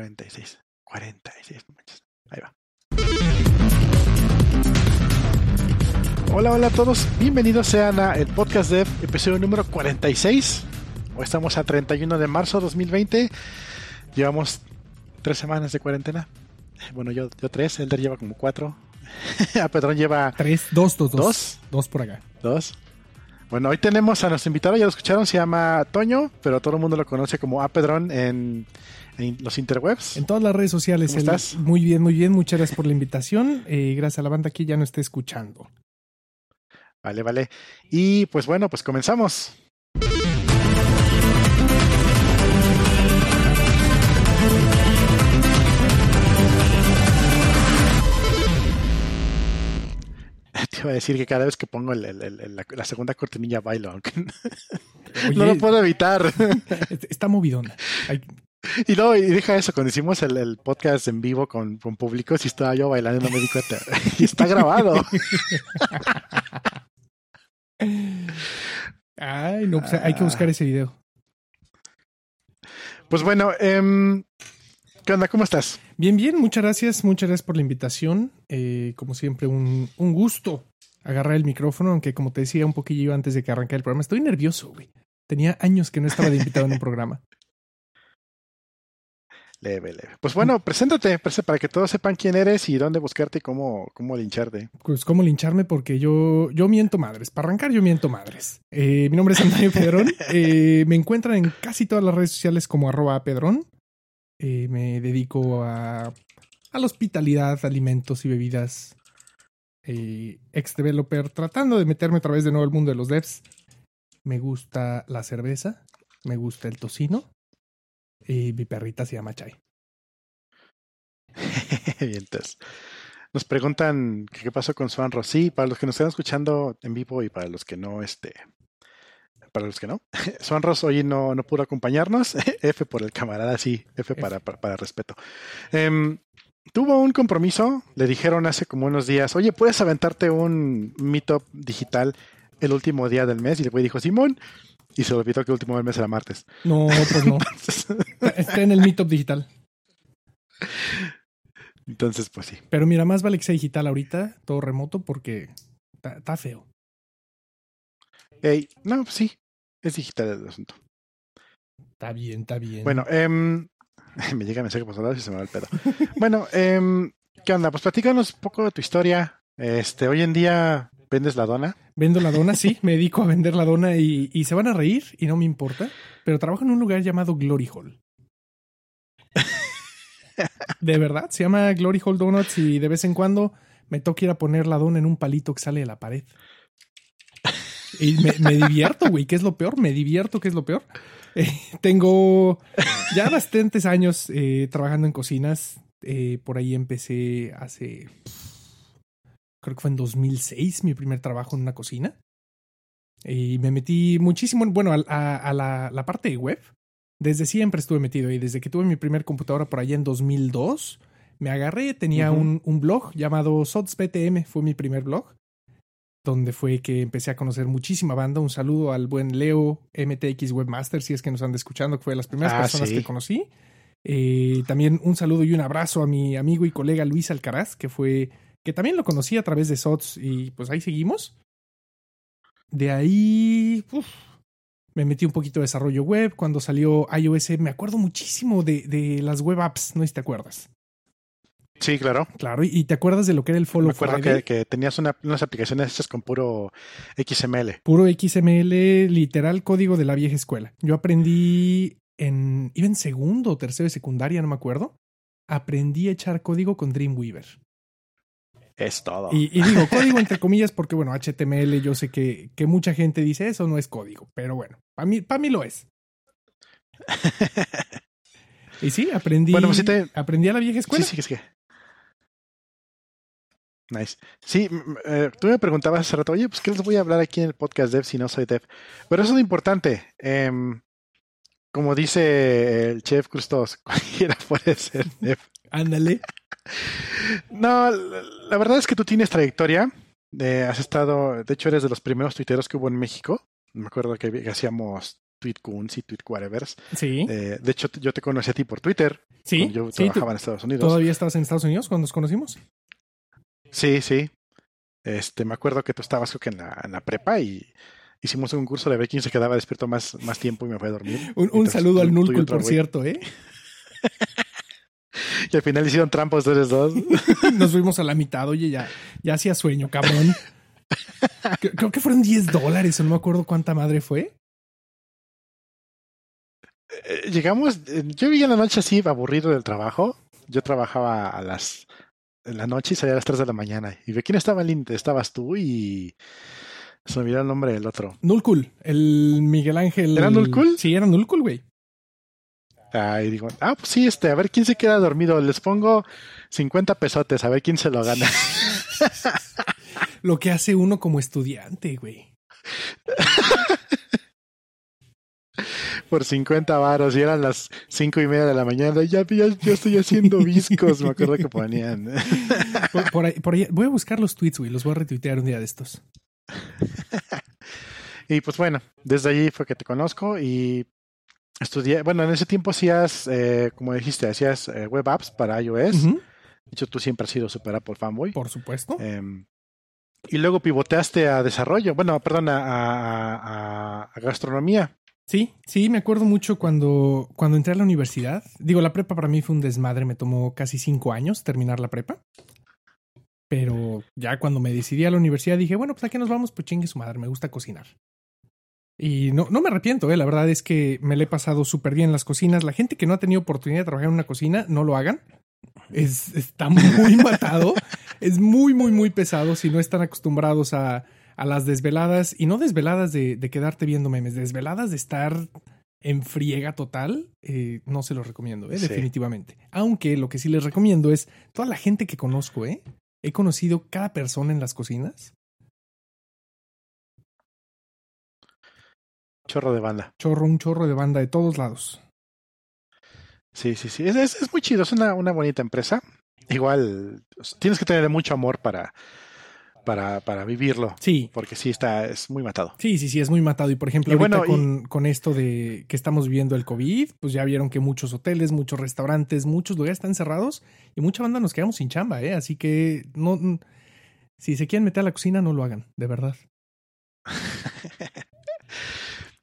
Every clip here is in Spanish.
46. 46, no manches. Ahí va. Hola, hola a todos. Bienvenidos sean a el podcast de episodio número 46. Hoy estamos a 31 de marzo de 2020. Llevamos tres semanas de cuarentena. Bueno, yo, yo tres, Elder lleva como cuatro. a Pedrón lleva Tres, dos, dos, dos. dos. Dos por acá. Dos. Bueno, hoy tenemos a nuestro invitado, ya lo escucharon, se llama Toño, pero todo el mundo lo conoce como A Pedrón en, en los interwebs. En todas las redes sociales. ¿Cómo estás? Muy bien, muy bien. Muchas gracias por la invitación. Eh, gracias a la banda que ya no esté escuchando. Vale, vale. Y pues bueno, pues comenzamos. Te iba a decir que cada vez que pongo el- el- el- la, la segunda cortinilla bailo, no lo puedo evitar. Está movidona. Y luego, y deja eso, cuando hicimos el, el podcast en vivo con, con público, si estaba yo bailando, no me di cuenta. y está grabado. Ay, no, pues hay que buscar ese video. Pues bueno, em, ¿qué onda? ¿Cómo estás? Bien, bien, muchas gracias, muchas gracias por la invitación. Eh, como siempre, un, un gusto agarrar el micrófono, aunque como te decía un poquillo antes de que arrancara el programa, estoy nervioso, güey. Tenía años que no estaba de invitado en un programa. Leve, leve. Pues bueno, preséntate, para que todos sepan quién eres y dónde buscarte y cómo, cómo lincharte. Pues cómo lincharme porque yo, yo miento madres. Para arrancar, yo miento madres. Eh, mi nombre es Antonio Pedrón. Eh, me encuentran en casi todas las redes sociales como arroba Pedrón. Eh, me dedico a, a la hospitalidad, alimentos y bebidas. Ex developer, tratando de meterme a través de nuevo al mundo de los devs. Me gusta la cerveza, me gusta el tocino. Y mi perrita se llama Chai. Bien, entonces. Nos preguntan qué pasó con Swan Ross. Sí, para los que nos están escuchando en vivo y para los que no, este, para los que no, Swan Ross hoy no, no pudo acompañarnos. F por el camarada, sí, F para, para, para respeto. Em, tuvo un compromiso, le dijeron hace como unos días, oye, ¿puedes aventarte un meetup digital el último día del mes? Y el güey dijo, Simón, y se olvidó que el último del mes era martes. No, pues no. Está- en el Meetup digital. Entonces, pues sí. Pero mira, más vale que sea digital ahorita, todo remoto, porque está, feo. Ey, no, pues sí, es digital el asunto. Está bien, está bien. Bueno, em, me llega mensaje por lados y se me va el pedo. bueno, em, ¿qué onda? Pues platícanos un poco de tu historia. Este, hoy en día vendes la dona. Vendo la dona, sí, me dedico a vender la dona y, y se van a reír y no me importa, pero trabajo en un lugar llamado Glory Hall. De verdad, se llama Glory Hall Donuts y de vez en cuando me toca ir a poner la dona en un palito que sale de la pared. Y me, me divierto, güey, ¿qué es lo peor? Me divierto, ¿qué es lo peor? Eh, tengo ya bastantes años eh, trabajando en cocinas. Eh, por ahí empecé hace, creo que fue en 2006, mi primer trabajo en una cocina. Y me metí muchísimo, en- bueno, a, a- a la, la parte de web. Desde siempre estuve metido ahí. Desde que tuve mi primer computadora por allá en 2002, me agarré, tenía un, un blog llamado SotsPTM, fue mi primer blog, donde fue que empecé a conocer muchísima banda. Un saludo al buen Leo MTX Webmaster, si es que nos anda escuchando, que fue de las primeras Ah, personas sí. que conocí. Eh, también un saludo y un abrazo a mi amigo y colega Luis Alcaraz, que fue, que también lo conocí a través de SOTS y pues ahí seguimos. De ahí, uf, me metí un poquito de desarrollo web. Cuando salió iOS, me acuerdo muchísimo de, de las web apps, no sé si te acuerdas. Sí, claro. Claro, y, te acuerdas de lo que era el Follow Me acuerdo que, que tenías una- unas aplicaciones hechas con puro XML. Puro XML, literal código de la vieja escuela. Yo aprendí en, iba en segundo o tercero de secundaria, no me acuerdo. Aprendí a echar código con Dreamweaver. Es todo. Y, y digo código entre comillas porque, bueno, HTML, yo sé que, que mucha gente dice eso no es código, pero bueno, para mí, para mí lo es. Y sí, aprendí, Bueno, pues sí te- aprendí a la vieja sí, escuela. sí, sí. Nice. Sí, eh, tú me preguntabas hace rato, oye, pues ¿qué les voy a hablar aquí en el podcast dev si no soy dev? Pero eso es lo importante. Em, como dice el chef Crustos, cualquiera puede ser dev. Ándale. No, la, la verdad es que tú tienes trayectoria. Eh, has estado, de hecho, eres de los primeros tuiteros que hubo en México. Me acuerdo que, que hacíamos TweetCoons y TweetWhatevers. Sí. Eh, de hecho, yo te conocí a ti por Twitter. Sí. Yo sí, trabajaba en Estados Unidos. ¿Todavía estabas en Estados Unidos cuando nos conocimos? Sí, sí. Este, me acuerdo que tú estabas creo que en la, en la prepa y hicimos un curso de ver quién se quedaba despierto más, más tiempo y me fue a dormir. Un, un saludo al Nulcul, por cierto, ¿eh? y al final hicieron trampas ustedes dos. Nos fuimos a la mitad, oye, ya, ya hacía sueño, cabrón. Creo que fueron 10 dólares, no me acuerdo cuánta madre fue. Eh, llegamos, yo vivía en la noche así, aburrido del trabajo. Yo trabajaba a las en la noche y salía a las 3 de la mañana. Y ve quién estaba en Estabas tú y se me olvidó el nombre del otro. Nulcul, el Miguel Ángel. ¿Era Nulcul? Sí, era Nulcul, güey. Ah, y digo, ah, pues sí, este, a ver quién se queda dormido. Les pongo 50 pesotes, a ver quién se lo gana. lo que hace uno como estudiante, güey. Por 50 varos y eran las cinco y media de la mañana. Ya, ya, ya estoy haciendo viscos, me acuerdo que ponían. Por, por, ahí, por ahí, voy a buscar los tweets, güey. Los voy a retuitear un día de estos. y pues bueno, desde allí fue que te conozco y estudié. Bueno, en ese tiempo hacías, eh, como dijiste, hacías eh, web apps para iOS. Uh -huh. De hecho, tú siempre has sido super Apple fanboy. Por supuesto. Eh, y luego pivoteaste a desarrollo, bueno, perdón, a, a, a, gastronomía. Sí, sí, me acuerdo mucho cuando, cuando entré a la universidad. Digo, la prepa para mí fue un desmadre, me tomó casi cinco años terminar la prepa. Pero ya cuando me decidí a la universidad dije, bueno, pues a qué nos vamos, pues chingue su madre, me gusta cocinar. Y no, no me arrepiento, ¿eh? la verdad es que me le he pasado súper bien en las cocinas. La gente que no ha tenido oportunidad de trabajar en una cocina, no lo hagan. Es, está muy matado, es muy, muy, muy pesado si no están acostumbrados a, a las desveladas, y no desveladas de, de, quedarte viendo memes, desveladas de estar en friega total, eh, no se los recomiendo, ¿eh? Sí. definitivamente. Aunque lo que sí les recomiendo es toda la gente que conozco, ¿eh? he conocido cada persona en las cocinas. Chorro de banda. Chorro, un chorro de banda de todos lados. Sí, sí, sí. Es, es, es muy chido. Es una, una, bonita empresa. Igual tienes que tener mucho amor para, para, para vivirlo. Sí. Porque sí está, es muy matado. Sí, sí, sí, es muy matado. Y por ejemplo, Y ahorita bueno, y- con, con esto de que estamos viviendo el COVID, pues ya vieron que muchos hoteles, muchos restaurantes, muchos lugares están cerrados y mucha banda nos quedamos sin chamba, ¿eh? Así que no. Si se quieren meter a la cocina, no lo hagan, de verdad.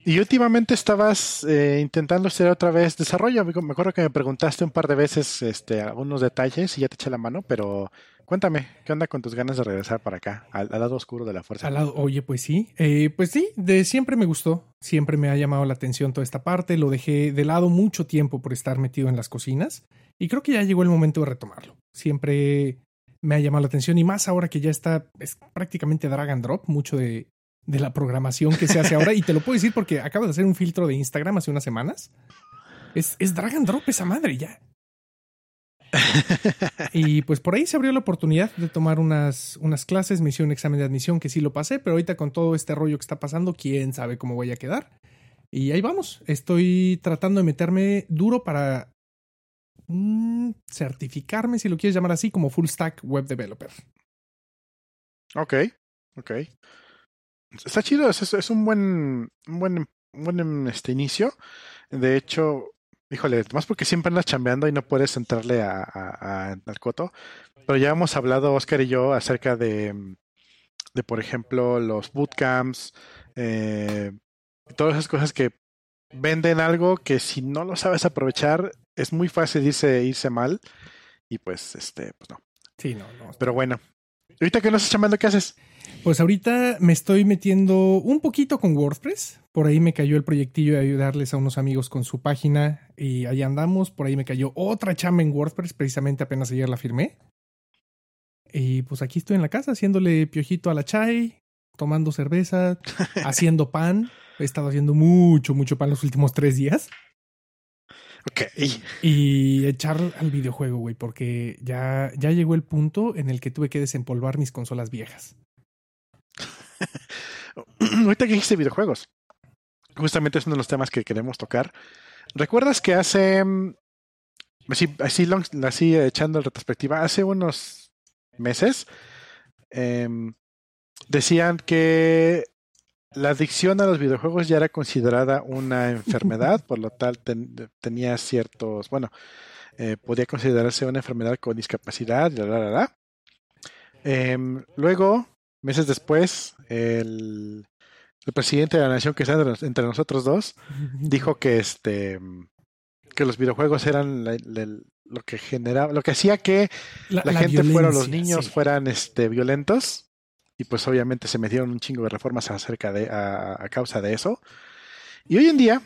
Y últimamente estabas eh, intentando hacer otra vez desarrollo. Me acuerdo que me preguntaste un par de veces este, algunos detalles y ya te eché la mano, pero cuéntame, ¿qué onda con tus ganas de regresar para acá, al, lado oscuro de la fuerza? Oye, pues sí. Eh, pues sí, de siempre me gustó. Siempre me ha llamado la atención toda esta parte. Lo dejé de lado mucho tiempo por estar metido en las cocinas. Y creo que ya llegó el momento de retomarlo. Siempre me ha llamado la atención. Y más ahora que ya está es prácticamente drag and drop, mucho de, de la programación que se hace ahora. Y te lo puedo decir porque acabo de hacer un filtro de Instagram hace unas semanas. Es, es drag and drop esa madre ya. Y pues por ahí se abrió la oportunidad de tomar unas, unas clases, me hicieron un examen de admisión que sí lo pasé, pero ahorita con todo este rollo que está pasando, quién sabe cómo voy a quedar. Y ahí vamos, estoy tratando de meterme duro para mm, certificarme, si lo quieres llamar así, como full stack web developer. Ok, ok. Está chido, es, un buen, un buen, un buen este, inicio. De hecho, híjole, más porque siempre andas chambeando y no puedes entrarle a, a- a- al coto. Pero ya hemos hablado, Oscar y yo, acerca de, de por ejemplo, los bootcamps, eh, todas esas cosas que venden algo que si no lo sabes aprovechar, es muy fácil irse, irse mal. Y pues, este, pues no. Sí, no, no. Pero bueno. Ahorita que no estás chambeando, ¿qué haces? Pues ahorita me estoy metiendo un poquito con WordPress. Por ahí me cayó el proyectillo de ayudarles a unos amigos con su página y ahí andamos. Por ahí me cayó otra chamba en WordPress, precisamente apenas ayer la firmé. Y pues aquí estoy en la casa haciéndole piojito a la chai, tomando cerveza, haciendo pan. He estado haciendo mucho, mucho pan los últimos tres días. Ok. Y echar al videojuego, güey, porque ya, ya llegó el punto en el que tuve que desempolvar mis consolas viejas. Ahorita que dijiste videojuegos, justamente es uno de los temas que queremos tocar. ¿Recuerdas que hace, mm, así, así, long- así echando en retrospectiva, hace unos meses em, decían que la adicción a los videojuegos ya era considerada una enfermedad, por lo tal tenía ciertos, bueno, eh, podía considerarse una enfermedad con discapacidad, la, la, la, em, luego, meses después, el, presidente de la nación que está entre, nosotros dos dijo que este que los videojuegos eran lo que generaba, lo que hacía que la, gente fuera, los niños fueran este violentos y pues obviamente se metieron un chingo de reformas acerca de a, causa de eso. Y hoy en día,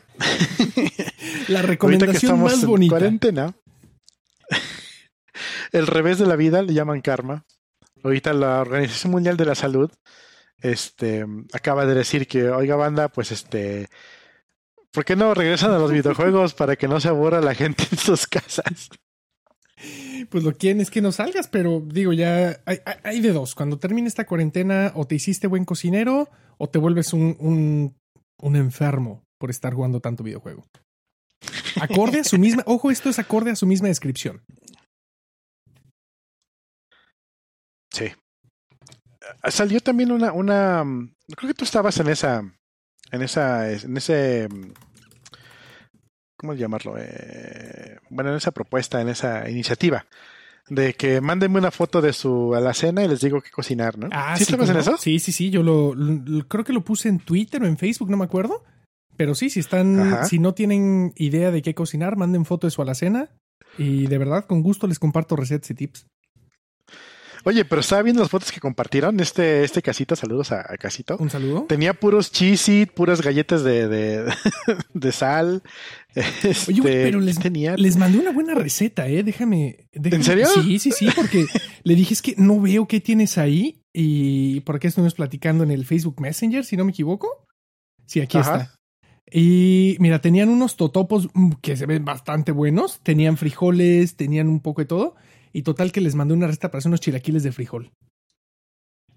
la recomendación más bonita. cuarentena, el revés de la vida le llaman karma. Ahorita la Organización Mundial de la Salud este acaba de decir que, oiga banda, pues este ¿por qué no regresan a los videojuegos para que no se aburra la gente en sus casas? Pues lo quieren es que no salgas, pero digo, ya hay, de dos. Cuando termine esta cuarentena, o te hiciste buen cocinero, o te vuelves un, un, un enfermo por estar jugando tanto videojuego. Acorde a su misma, ojo, esto es acorde a su misma descripción. Sí. Salió también una, una, creo que tú estabas en esa, en esa, en ese ¿cómo llamarlo? Eh, bueno, en esa propuesta, en esa iniciativa de que mándenme una foto de su alacena y les digo qué cocinar, ¿no? Ah, ¿Sí, en eso? Sí, sí, sí, yo lo, creo que lo puse en Twitter o en Facebook, no me acuerdo. Pero sí, si están, si no tienen idea de qué cocinar, manden foto de su alacena y de verdad con gusto les comparto recetas y tips. Oye, pero estaba viendo las fotos que compartieron. Este, este casito, saludos a, Casito. Un saludo. Tenía puros cheesy, puras galletas de, de, de sal. Oye, este, pero les, tenía... les mandé una buena receta, ¿eh? Déjame, ¿En serio? Sí, sí, sí, porque le dije es que no veo qué tienes ahí. Y por qué estuvimos platicando en el Facebook Messenger, si no me equivoco. Sí, aquí está. Y mira, tenían unos totopos mm, que se ven bastante buenos. Tenían frijoles, tenían un poco de todo. Y total que les mandé una receta para hacer unos chilaquiles de frijol.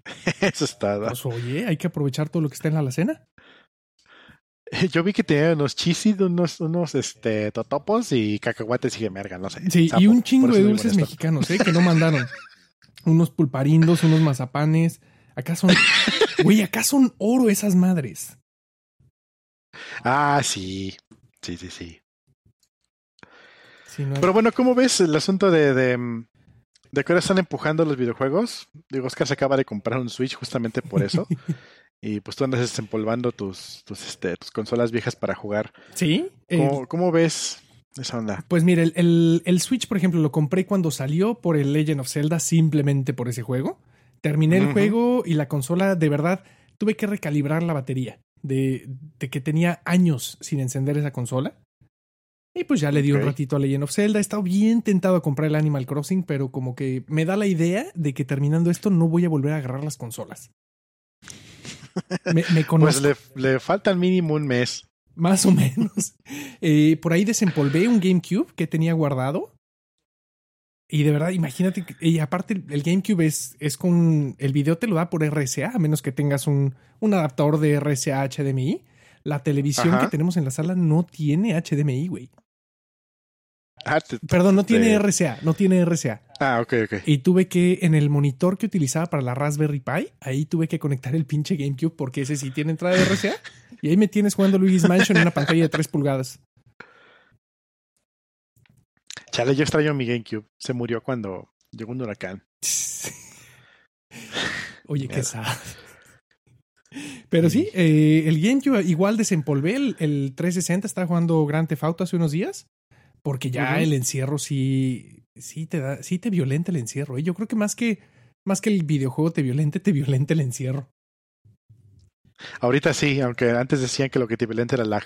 Eso está. Pues, oye, hay que aprovechar todo lo que está en la alacena. Yo vi que tenía unos chisis, unos, unos este, totopos y cacahuates y merga, no sé. Sí, y un chingo de dulces mexicanos, ¿eh? Que no mandaron. unos pulparindos, unos mazapanes. Acá son. Güey, acá son oro esas madres. Ah, sí. Sí, sí, sí. Pero bueno, ¿cómo ves el asunto de, de, de que ahora están empujando los videojuegos? Digo, Oscar se acaba de comprar un Switch justamente por eso. y pues tú andas desempolvando tus, tus, este, tus consolas viejas para jugar. Sí. ¿Cómo, ves esa onda? Pues mire, el, el, Switch, por ejemplo, lo compré cuando salió por el Legend of Zelda, simplemente por ese juego. Terminé el juego y la consola, de verdad, tuve que recalibrar la batería. De, de que tenía años sin encender esa consola. Y pues ya le di un ratito a Legend of Zelda. He estado bien tentado a comprar el Animal Crossing, pero como que me da la idea de que terminando esto no voy a volver a agarrar las consolas. Me, me Pues le, le falta al mínimo un mes. Más o menos. Eh, por ahí desempolvé un GameCube que tenía guardado. Y de verdad, imagínate, y aparte el GameCube es, es con, el video te lo da por RSA, a menos que tengas un, un adaptador de RSA HDMI. La televisión que tenemos en la sala no tiene HDMI, güey. Ah, Perdón, no tiene RCA, no tiene RCA. Ah, ok, ok. Y tuve que, en el monitor que utilizaba para la Raspberry Pi, ahí tuve que conectar el pinche GameCube porque ese sí tiene entrada de RCA. y ahí me tienes jugando Luigi's Mansion en una pantalla de 3 pulgadas. Chale, yo extraño mi GameCube. Se murió cuando llegó un huracán. Oye, qué sad. Pero sí, eh, el GameCube igual desempolvé el, el 360, estaba jugando Grand Theft Auto hace unos días porque ya el encierro sí, sí te da, sí te violenta el encierro. Y ¿eh? yo creo que más que, más que el videojuego te violente, te violenta el encierro. Ahorita sí, aunque antes decían que lo que te violenta era el lag.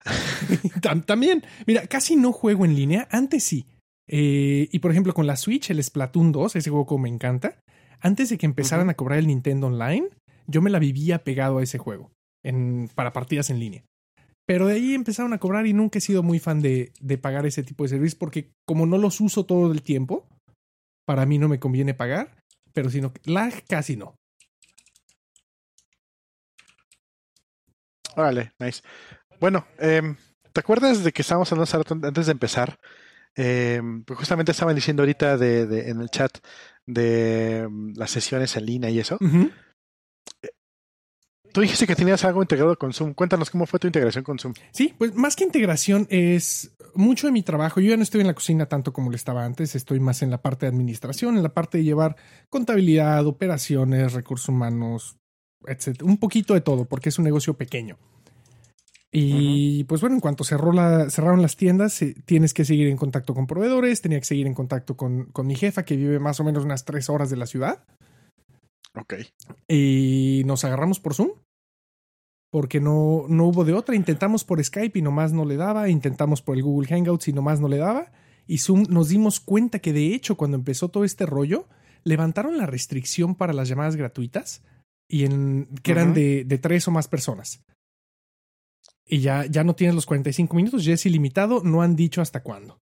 También, mira, casi no juego en línea, antes sí. Eh, y por ejemplo, con la Switch, el Splatoon 2, ese juego me encanta. Antes de que empezaran a cobrar el Nintendo Online, yo me la vivía pegado a ese juego en, para partidas en línea. Pero de ahí empezaron a cobrar y nunca he sido muy fan de, de pagar ese tipo de servicios porque como no los uso todo el tiempo, para mí no me conviene pagar, pero sino lag casi no. Órale, nice. Bueno, eh, ¿te acuerdas de que estábamos hablando antes de empezar? Eh, pues justamente estaban diciendo ahorita de, de, en el chat de um, las sesiones en línea y eso. Tú dijiste que tenías algo integrado con Zoom. Cuéntanos cómo fue tu integración con Zoom. Sí, pues más que integración es mucho de mi trabajo. Yo ya no estoy en la cocina tanto como lo estaba antes, estoy más en la parte de administración, en la parte de llevar contabilidad, operaciones, recursos humanos, etc. Un poquito de todo, porque es un negocio pequeño. Y pues bueno, en cuanto cerró la, cerraron las tiendas, eh, tienes que seguir en contacto con proveedores, tenía que seguir en contacto con, con mi jefa que vive más o menos unas tres horas de la ciudad. Ok. Y nos agarramos por Zoom. Porque no, no hubo de otra. Intentamos por Skype y nomás no le daba. Intentamos por el Google Hangouts y nomás no le daba. Y Zoom nos dimos cuenta que de hecho cuando empezó todo este rollo, levantaron la restricción para las llamadas gratuitas y en, que eran de, de tres o más personas. Y ya, ya no tienes los 45 minutos, ya es ilimitado, no han dicho hasta cuándo.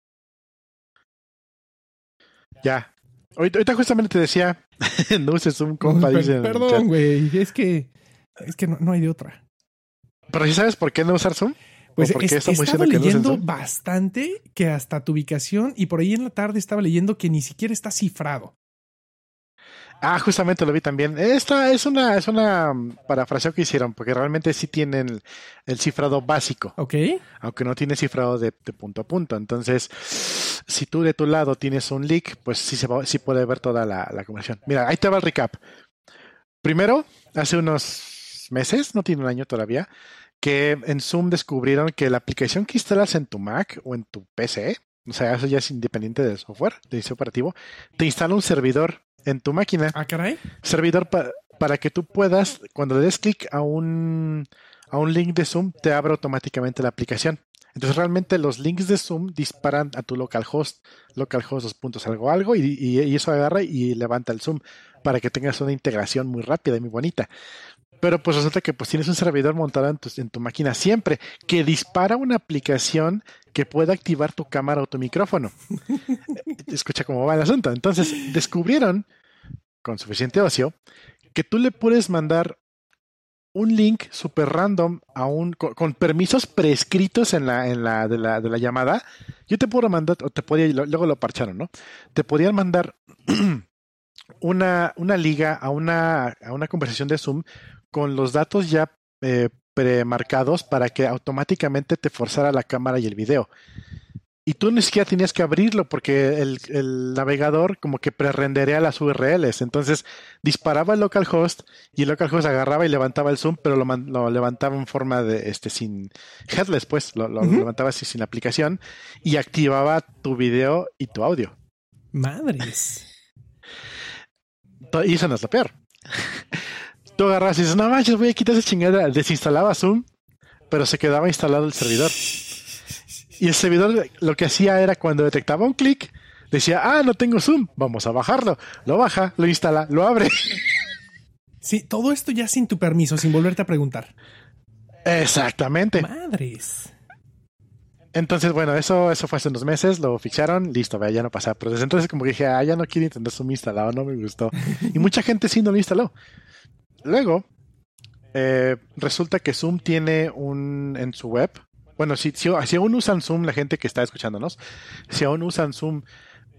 Ya. Ahorita, ahorita justamente te decía, no uses Zoom, compa, Per- dice Perdón, güey, es que, es que no, no hay de otra. Pero ¿sí sabes por qué no usar Zoom? Pues ¿O por qué es- está muy estaba diciendo que no leyendo bastante que hasta tu ubicación y por ahí en la tarde estaba leyendo que ni siquiera está cifrado. Ah, justamente lo vi también. Esta es una, es una mm, parafraseo que hicieron, porque realmente sí tienen el, el cifrado básico, ¿Ok? aunque no tiene cifrado de, de punto a punto. Entonces, si tú de tu lado tienes un leak, pues sí se va- sí puede ver toda la, la conversación. Mira, ahí te va el recap. Primero, hace unos meses, no tiene un año todavía, que en Zoom descubrieron que la aplicación que instalas en tu Mac o en tu PC, o sea, eso ya es independiente del software, del sistema operativo, te instala un servidor en tu máquina Ah, caray. servidor pa- para que tú puedas, cuando le des clic a un, a un link de Zoom, te abra automáticamente la aplicación. Entonces realmente los links de Zoom disparan a tu localhost, localhost dos puntos algo algo, y, y- y eso agarra y levanta el Zoom para que tengas una integración muy rápida y muy bonita. Pero pues resulta que pues tienes un servidor montado en tu, en tu máquina siempre que dispara una aplicación que pueda activar tu cámara o tu micrófono. Escucha cómo va el asunto. Entonces descubrieron con suficiente ocio que tú le puedes mandar un link super random a un con, con permisos prescritos en la en la de, la de la llamada. Yo te puedo mandar o te podía luego lo parcharon, ¿no? Te podían mandar una una liga a una a una conversación de Zoom con los datos ya eh, premarcados para que automáticamente te forzara la cámara y el video. Y tú ni siquiera tenías que abrirlo porque el, el navegador como que prerenderea las URLs. Entonces disparaba el localhost y el localhost agarraba y levantaba el zoom, pero lo, levantaba en forma de este sin headless, pues lo, lo levantaba así sin aplicación y activaba tu video y tu audio. Madres. Y eso no es lo peor. Tú agarras y dices, no manches, voy a quitar esa chingada. Desinstalaba Zoom, pero se quedaba instalado el servidor. Y el servidor lo que hacía era cuando detectaba un clic, decía, ah, no tengo Zoom, vamos a bajarlo. Lo baja, lo instala, lo abre. Sí, todo esto ya sin tu permiso, sin volverte a preguntar. Exactamente. Madres. Entonces, bueno, eso, eso fue hace unos meses, lo ficharon, listo, ya no pasaba. Pero desde entonces como que dije, ah, ya no quiero intentar Zoom instalado, no me gustó. Y mucha gente sí no lo instaló. Luego, eh, resulta que Zoom tiene un en su web. Bueno, si, si, si aún usan Zoom, la gente que está escuchándonos, si aún usan Zoom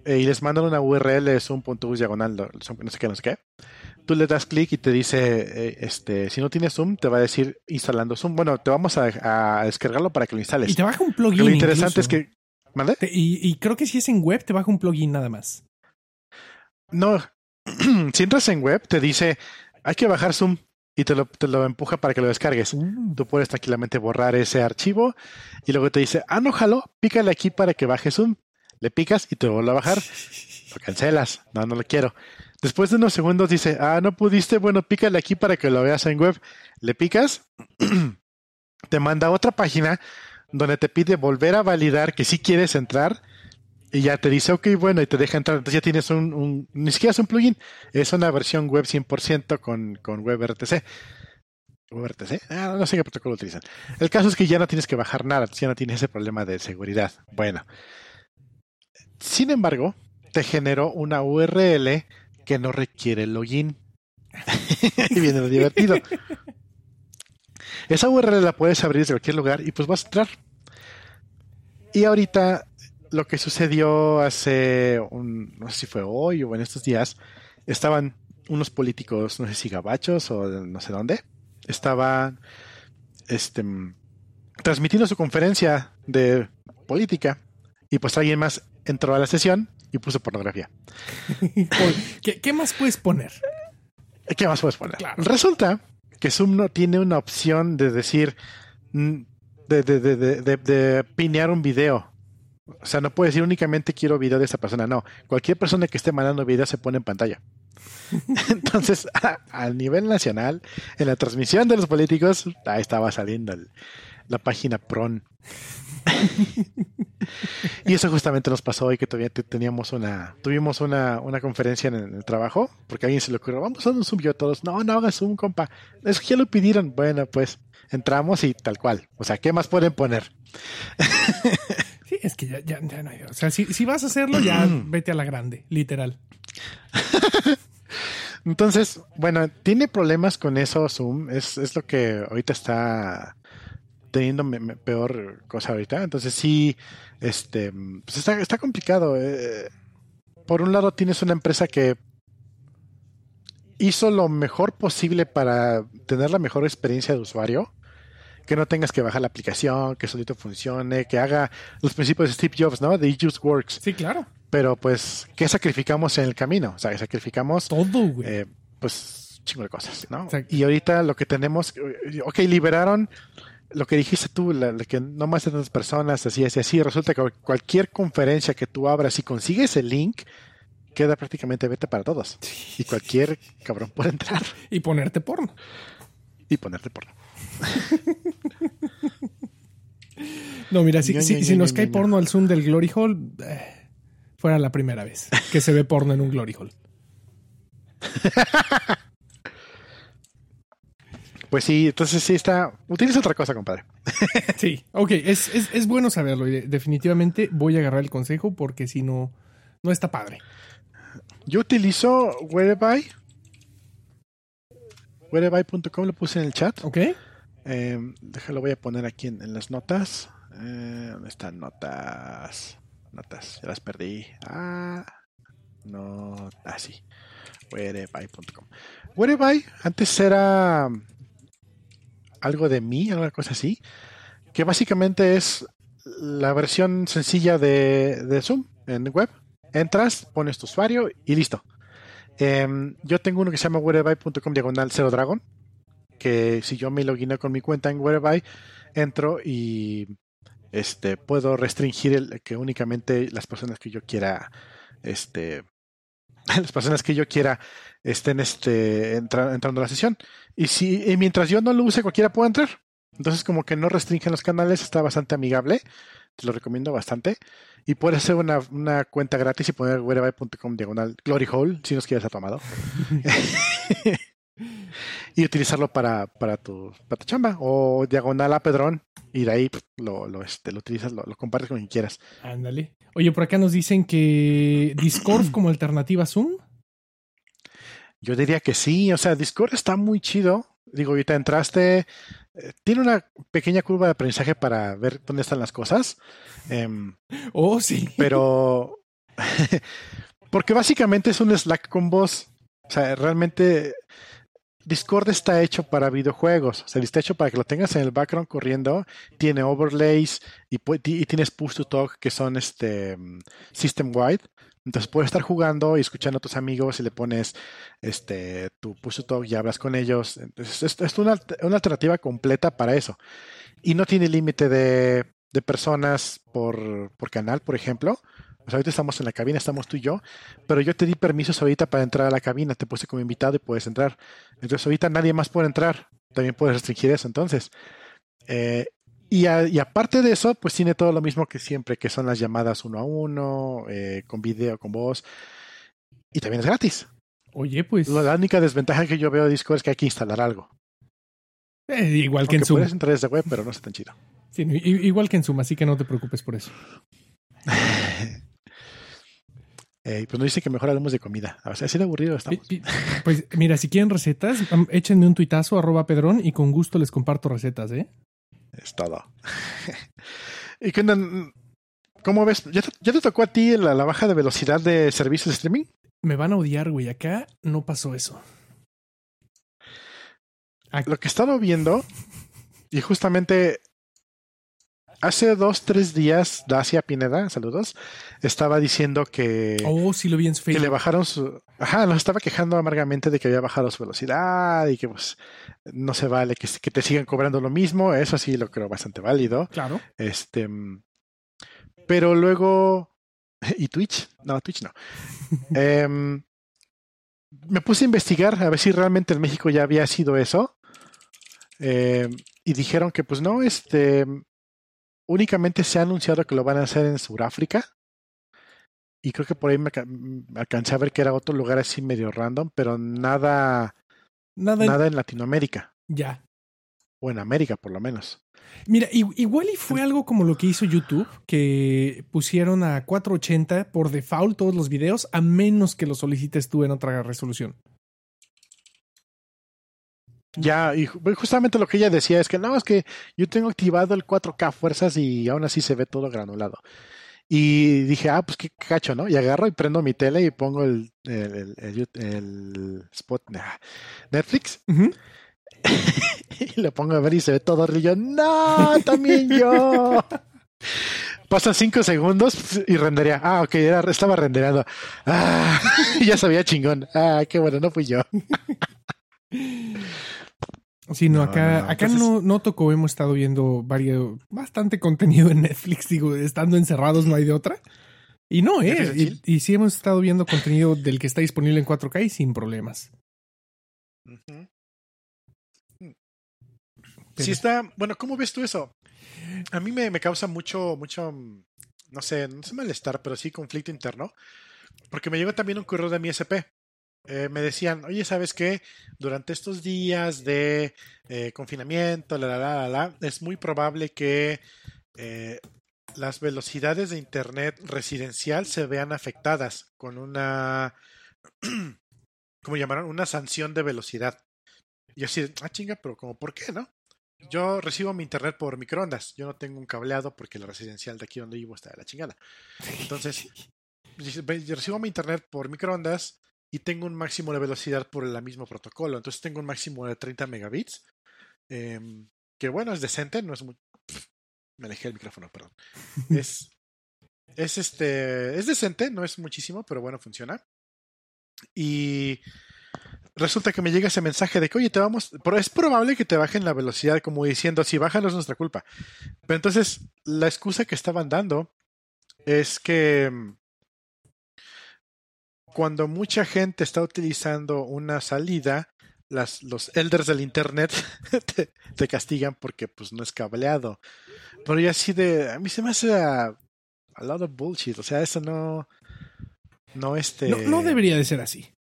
eh, y les mandan una URL de zoom.us diagonal, no sé qué, no sé qué, tú le das clic y te dice, eh, este, si no tienes Zoom, te va a decir instalando Zoom. Bueno, te vamos a, a descargarlo para que lo instales. Y te baja un plugin. lo interesante incluso. es que. ¿Mande? Te- y, y creo que si es en web, te baja un plugin nada más. No. si entras en web, te dice hay que bajar Zoom y te lo, te lo empuja para que lo descargues. Uh, Tú puedes tranquilamente borrar ese archivo y luego te dice, ah, no, jalo, pícale aquí para que baje Zoom. Le picas y te vuelve a bajar. Lo cancelas. No, no lo quiero. Después de unos segundos dice, ah, no pudiste, bueno, pícale aquí para que lo veas en web. Le picas, te manda a otra página donde te pide volver a validar que sí quieres entrar y ya te dice, ok, bueno, y te deja entrar. Entonces ya tienes un, ni siquiera es un plugin, es una versión web 100% con, con WebRTC. WebRTC, ah, no sé qué protocolo utilizan. El caso es que ya no tienes que bajar nada, ya no tienes ese problema de seguridad. Bueno, sin embargo, te generó una URL que no requiere login. y viene lo divertido. Esa URL la puedes abrir desde cualquier lugar y pues vas a entrar. Y ahorita lo que sucedió hace un, no sé si fue hoy o en estos días, estaban unos políticos, no sé si gabachos o no sé dónde, estaba este, transmitiendo su conferencia de política y pues alguien más entró a la sesión y puso pornografía. ¿Qué, qué más puedes poner? ¿Qué más puedes poner? Claro. Resulta que Zoom no tiene una opción de decir, de, de, de, de, de- de pinear un video. O sea, no puede decir únicamente quiero video de esa persona. No, cualquier persona que esté mandando video se pone en pantalla. Entonces, a, a nivel nacional, en la transmisión de los políticos, ahí estaba saliendo la página PRON. y eso justamente nos pasó hoy que todavía te- teníamos una, tuvimos una, una conferencia en el, trabajo, porque a alguien se le ocurrió, vamos a hacer un Zoom, yo todos, no, no hagas Zoom, compa. Es que ya lo pidieron. Bueno, pues entramos y tal cual. O sea, ¿qué más pueden poner? Es que ya, ya, ya no hay. O sea, si, si vas a hacerlo, ya vete a la grande, literal. Entonces, bueno, tiene problemas con eso Zoom. Es, es lo que ahorita está teniendo me- me- peor cosa ahorita. Entonces sí, este, pues está, está complicado. eh. Por un lado tienes una empresa que hizo lo mejor posible para tener la mejor experiencia de usuario. Que no tengas que bajar la aplicación, que solito funcione, que haga los principios de Steve Jobs, ¿no? De It Just Works. Sí, claro. Pero pues, ¿qué sacrificamos en el camino? O sea, sacrificamos Todo, güey. eh, pues chingo de cosas, ¿no? Exacto. Y ahorita lo que tenemos, ok, liberaron lo que dijiste tú, la, la que no más de tantas personas, así, así, así. Resulta que cualquier conferencia que tú abras y consigues el link, queda prácticamente vete para todos. Y cualquier cabrón puede entrar Y ponerte porno. y ponerte por No, mira, si, si- nos cae porno al Zoom del Glory Hall, eh, fuera la primera vez que se ve porno en un Glory Hall. Pues sí, entonces sí está. Utiliza otra cosa, compadre. Sí, ok, es, es, es bueno saberlo y de- definitivamente voy a agarrar el consejo porque si no, no está padre. Yo utilizo Whereby. Whereby.com lo puse en el chat. ¿Ok? Eh, déjalo, voy a poner aquí en, las notas. Eh, ¿Dónde están notas? Notas, ya las perdí. Ah, no, ah, sí. Whereby.com. Whereby antes era algo de mí, alguna cosa así, que básicamente es la versión sencilla de, de Zoom en web. Entras, pones tu usuario y listo. Em, yo tengo uno que se llama whereby.com diagonal cero dragon que si yo me logino con mi cuenta en Whereby, entro y este puedo restringir que únicamente las personas que yo quiera este las personas que yo quiera estén este entra- entrando a la sesión. Y si y mientras yo no lo use cualquiera puede entrar. Entonces como que no restringen los canales está bastante amigable te lo recomiendo bastante. Y puedes hacer una, una cuenta gratis y poner whereby.com diagonal glory hole si nos quieres a tu amado y utilizarlo para, para, tu, para tu chamba o diagonal a Pedrón y de ahí pff, lo, lo, este, lo utilizas, lo, lo compartes con quien quieras. Ándale. Oye, por acá nos dicen que Discord como alternativa a Zoom. Yo diría que sí, o sea, Discord está muy chido. Digo, ahorita entraste, eh, tiene una pequeña curva de aprendizaje para ver dónde están las cosas, em, Oh, sí. pero porque básicamente es un Slack con voz. O sea, realmente Discord está hecho para videojuegos. O sea, está hecho para que lo tengas en el background corriendo. Tiene overlays y, y tienes push to talk que son este system wide. Entonces puedes estar jugando y escuchando a tus amigos y le pones este tu push to talk y hablas con ellos. Entonces, es, es una, alt- una alternativa completa para eso. Y no tiene límite de, personas por canal, por ejemplo. O sea, ahorita estamos en la cabina, estamos tú y yo, pero yo te di permisos ahorita para entrar a la cabina, te puse como invitado y puedes entrar. Entonces ahorita nadie más puede entrar, también puedes restringir eso entonces. Eh, y, a- y aparte de eso, pues tiene todo lo mismo que siempre, que son las llamadas uno a uno, eh, con video, con voz, y también es gratis. Oye, pues La única desventaja que yo veo de Discord es que hay que instalar algo. eh, igual que en Aunque Zoom. puedes entrar desde web, pero no está tan chido. Sí, igual que en Zoom, así que no te preocupes por eso. Eh, pues nos dice que mejor hablemos de comida. O sea, así de aburrido estamos. Pues mira, si quieren recetas, échenme un tuitazo arroba pedrón y con gusto les comparto recetas, ¿eh? Es todo. ¿Y qué onda? ¿Cómo ves? ¿Ya te, ya te tocó a ti la, la baja de velocidad de servicios de streaming? Me van a odiar, güey. Acá no pasó eso. lo que he estado viendo, y justamente hace dos, tres días, Dacia Pineda, saludos, estaba diciendo que, Oh, sí lo vi en su que le Facebook. bajaron su... Ajá, nos estaba quejando amargamente de que había bajado su velocidad y que pues no se vale que, que te sigan cobrando lo mismo. Eso sí lo creo bastante válido. Claro. Este, pero luego, ¿y Twitch? No, Twitch no. Em, me puse a investigar a ver si realmente en México ya había sido eso. Em, y dijeron que pues no, este, únicamente se ha anunciado que lo van a hacer en Sudáfrica. Y creo que por ahí me, me alcancé a ver que era otro lugar así medio random, pero nada, Nada, en- nada en Latinoamérica. ya. O en América, por lo menos. Mira, igual y fue algo como lo que hizo YouTube, que pusieron a 480 por default todos los videos, a menos que lo solicites tú en otra resolución. Ya, y ju- justamente lo que ella decía es que no, es que yo tengo activado el 4K fuerzas y aún así se ve todo granulado. Y dije, ah, pues qué cacho, ¿no? Y agarro y prendo mi tele y pongo el, el, spot Netflix y lo pongo a ver y se ve todo horrible. Y yo, no, también yo. Pasan cinco segundos y rendería. Ah, ok, era, estaba rendereando. Ah, ya sabía chingón. Ah, qué bueno, no fui yo. Sí, no, No, acá, no, no. acá Entonces- no, no tocó, hemos estado viendo varios, bastante contenido en Netflix, digo, estando encerrados no hay de otra. Y no, ¿eh? Y, sí hemos estado viendo contenido del que está disponible en 4K y sin problemas. Pero- Sí está, bueno, ¿cómo ves tú eso? A mí me, me causa mucho, mucho, no sé, no sé malestar, pero sí conflicto interno, porque me llegó también un correo de mi SP. Eh, me decían, oye, ¿sabes qué? Durante estos días de eh, confinamiento, la, la, la, la, la, es muy probable que eh, las velocidades de Internet residencial se vean afectadas con una, ¿cómo llamaron? Una sanción de velocidad. Y yo así, ah, chinga, pero como, ¿por qué, no? Yo recibo mi internet por microondas. Yo no tengo un cableado porque la residencial de aquí donde vivo está de la chingada. Entonces, yo recibo mi internet por microondas y tengo un máximo de velocidad por el mismo protocolo. Entonces tengo un máximo de 30 megabits. eh, que bueno, es decente, no es muy. Pff, me alejé el micrófono, perdón. Es. Es este. Es decente, no es muchísimo, pero bueno, funciona. Y resulta que me llega ese mensaje de que, oye, te vamos, pero es probable que te bajen la velocidad, como diciendo, si bajan no es nuestra culpa. Pero entonces, la excusa que estaban dando es que mm, cuando mucha gente está utilizando una salida, las, los elders del internet te, te castigan porque pues no es cableado. Pero ya así de, a mí se me hace a, a lot of bullshit, o sea, eso no, no este... No, no debería de ser así.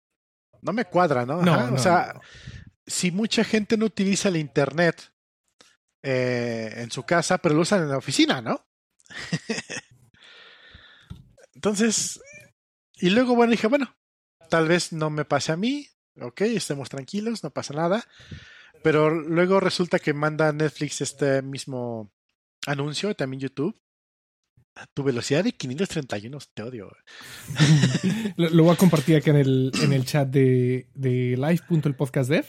no me cuadra, ¿no? No, Ajá, no, o sea, si mucha gente no utiliza el internet eh, en su casa, pero lo usan en la oficina, ¿no? Entonces, y luego, bueno, dije, bueno, tal vez no me pase a mí, ok, estemos tranquilos, no pasa nada. Pero luego resulta que manda Netflix este mismo anuncio, también YouTube. Tu velocidad de 531, te odio. Lo, lo voy a compartir acá en el, en el chat de, de live.elpodcastdev.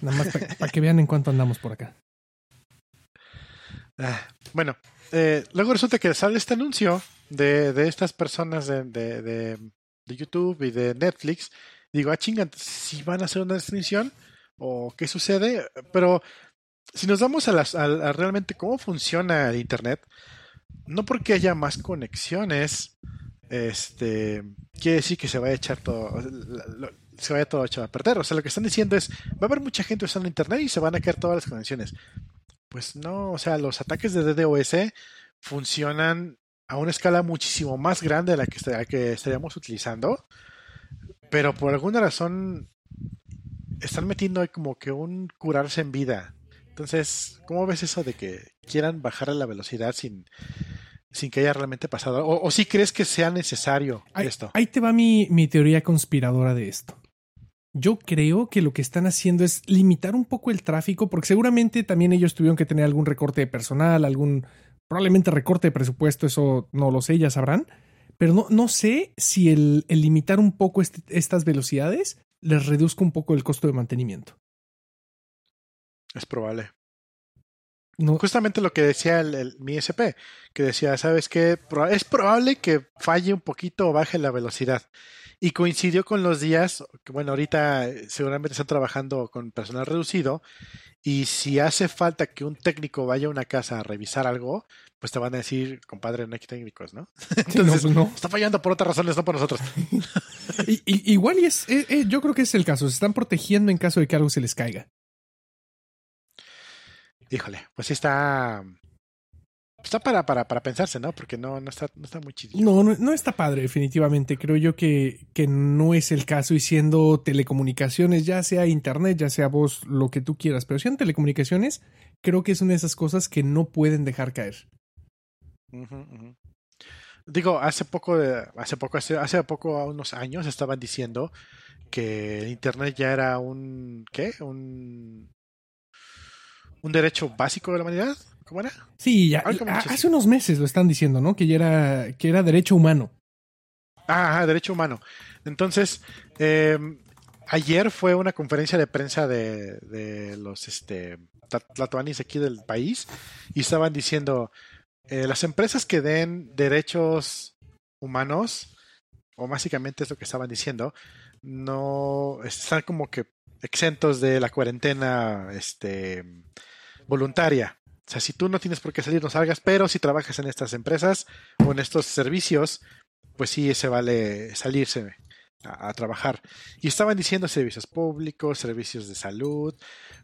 Nada más para que vean en cuánto andamos por acá. Ah, bueno, eh, luego resulta que sale este anuncio de, de estas personas de, de, de, YouTube y de Netflix. Digo, ah, chinga, si van a hacer una restricción o qué sucede. Pero si nos vamos a, las, a, a realmente cómo funciona el Internet, no porque haya más conexiones, este, quiere decir que se vaya a echar todo, se vaya todo echado a perder. O sea, lo que están diciendo es, va a haber mucha gente usando Internet y se van a caer todas las conexiones. Pues no, o sea, los ataques de DDoS funcionan a una escala muchísimo más grande de la que, est- que estaríamos utilizando, pero por alguna razón están metiendo ahí como que un curarse en vida. Entonces, ¿cómo ves eso de que quieran bajar la velocidad sin, sin que haya realmente pasado? ¿O, o si crees que sea necesario Ahí, esto? ahí te va mi, mi teoría conspiradora de esto. Yo creo que lo que están haciendo es limitar un poco el tráfico, porque seguramente también ellos tuvieron que tener algún recorte de personal, algún probablemente recorte de presupuesto, eso no lo sé, ya sabrán. Pero no, no sé si el, el limitar un poco este- estas velocidades les reduzca un poco el costo de mantenimiento. Es probable. No, Justamente lo que decía el, el- mi SP, que decía, ¿sabes qué? Es probable que falle un poquito o baje la velocidad. Y coincidió con los días, que bueno, ahorita eh, seguramente están trabajando con personal reducido, y si hace falta que un técnico vaya a una casa a revisar algo, pues te van a decir, compadre, no hay técnicos, ¿no? sí, no, Entonces, pues no. está fallando por otras razones, no por nosotros. I- igual y es, eh, eh, yo creo que es el caso. Se están protegiendo en caso de que algo se les caiga. Híjole, pues sí está... Está para, para, para pensarse, ¿no? Porque no, no, está, no está muy chido. No, no, no está padre, definitivamente. Creo yo que, que no es el caso y siendo telecomunicaciones, ya sea internet, ya sea voz, lo que tú quieras, pero siendo telecomunicaciones, creo que es una de esas cosas que no pueden dejar caer. Digo, hace poco, de- hace poco, hace, hace poco, unos años, estaban diciendo que el Internet ya era un, ¿qué? Un, un derecho básico de la humanidad. ¿Cómo era? Sí, ya, a- hace unos meses lo están diciendo, ¿no? Que ya era, que era derecho humano. Ah, ajá, derecho humano. Entonces, eh, ayer fue una conferencia de prensa de, de los este, tla- tlatoanis aquí del país y estaban diciendo, eh, las empresas que den derechos humanos, o básicamente es lo que estaban diciendo, no están como que exentos de la cuarentena este, voluntaria. O sea, si tú no tienes por qué salir, no salgas, pero si trabajas en estas empresas o en estos servicios, pues sí se vale salirse a, a trabajar. Y estaban diciendo servicios públicos, servicios de salud,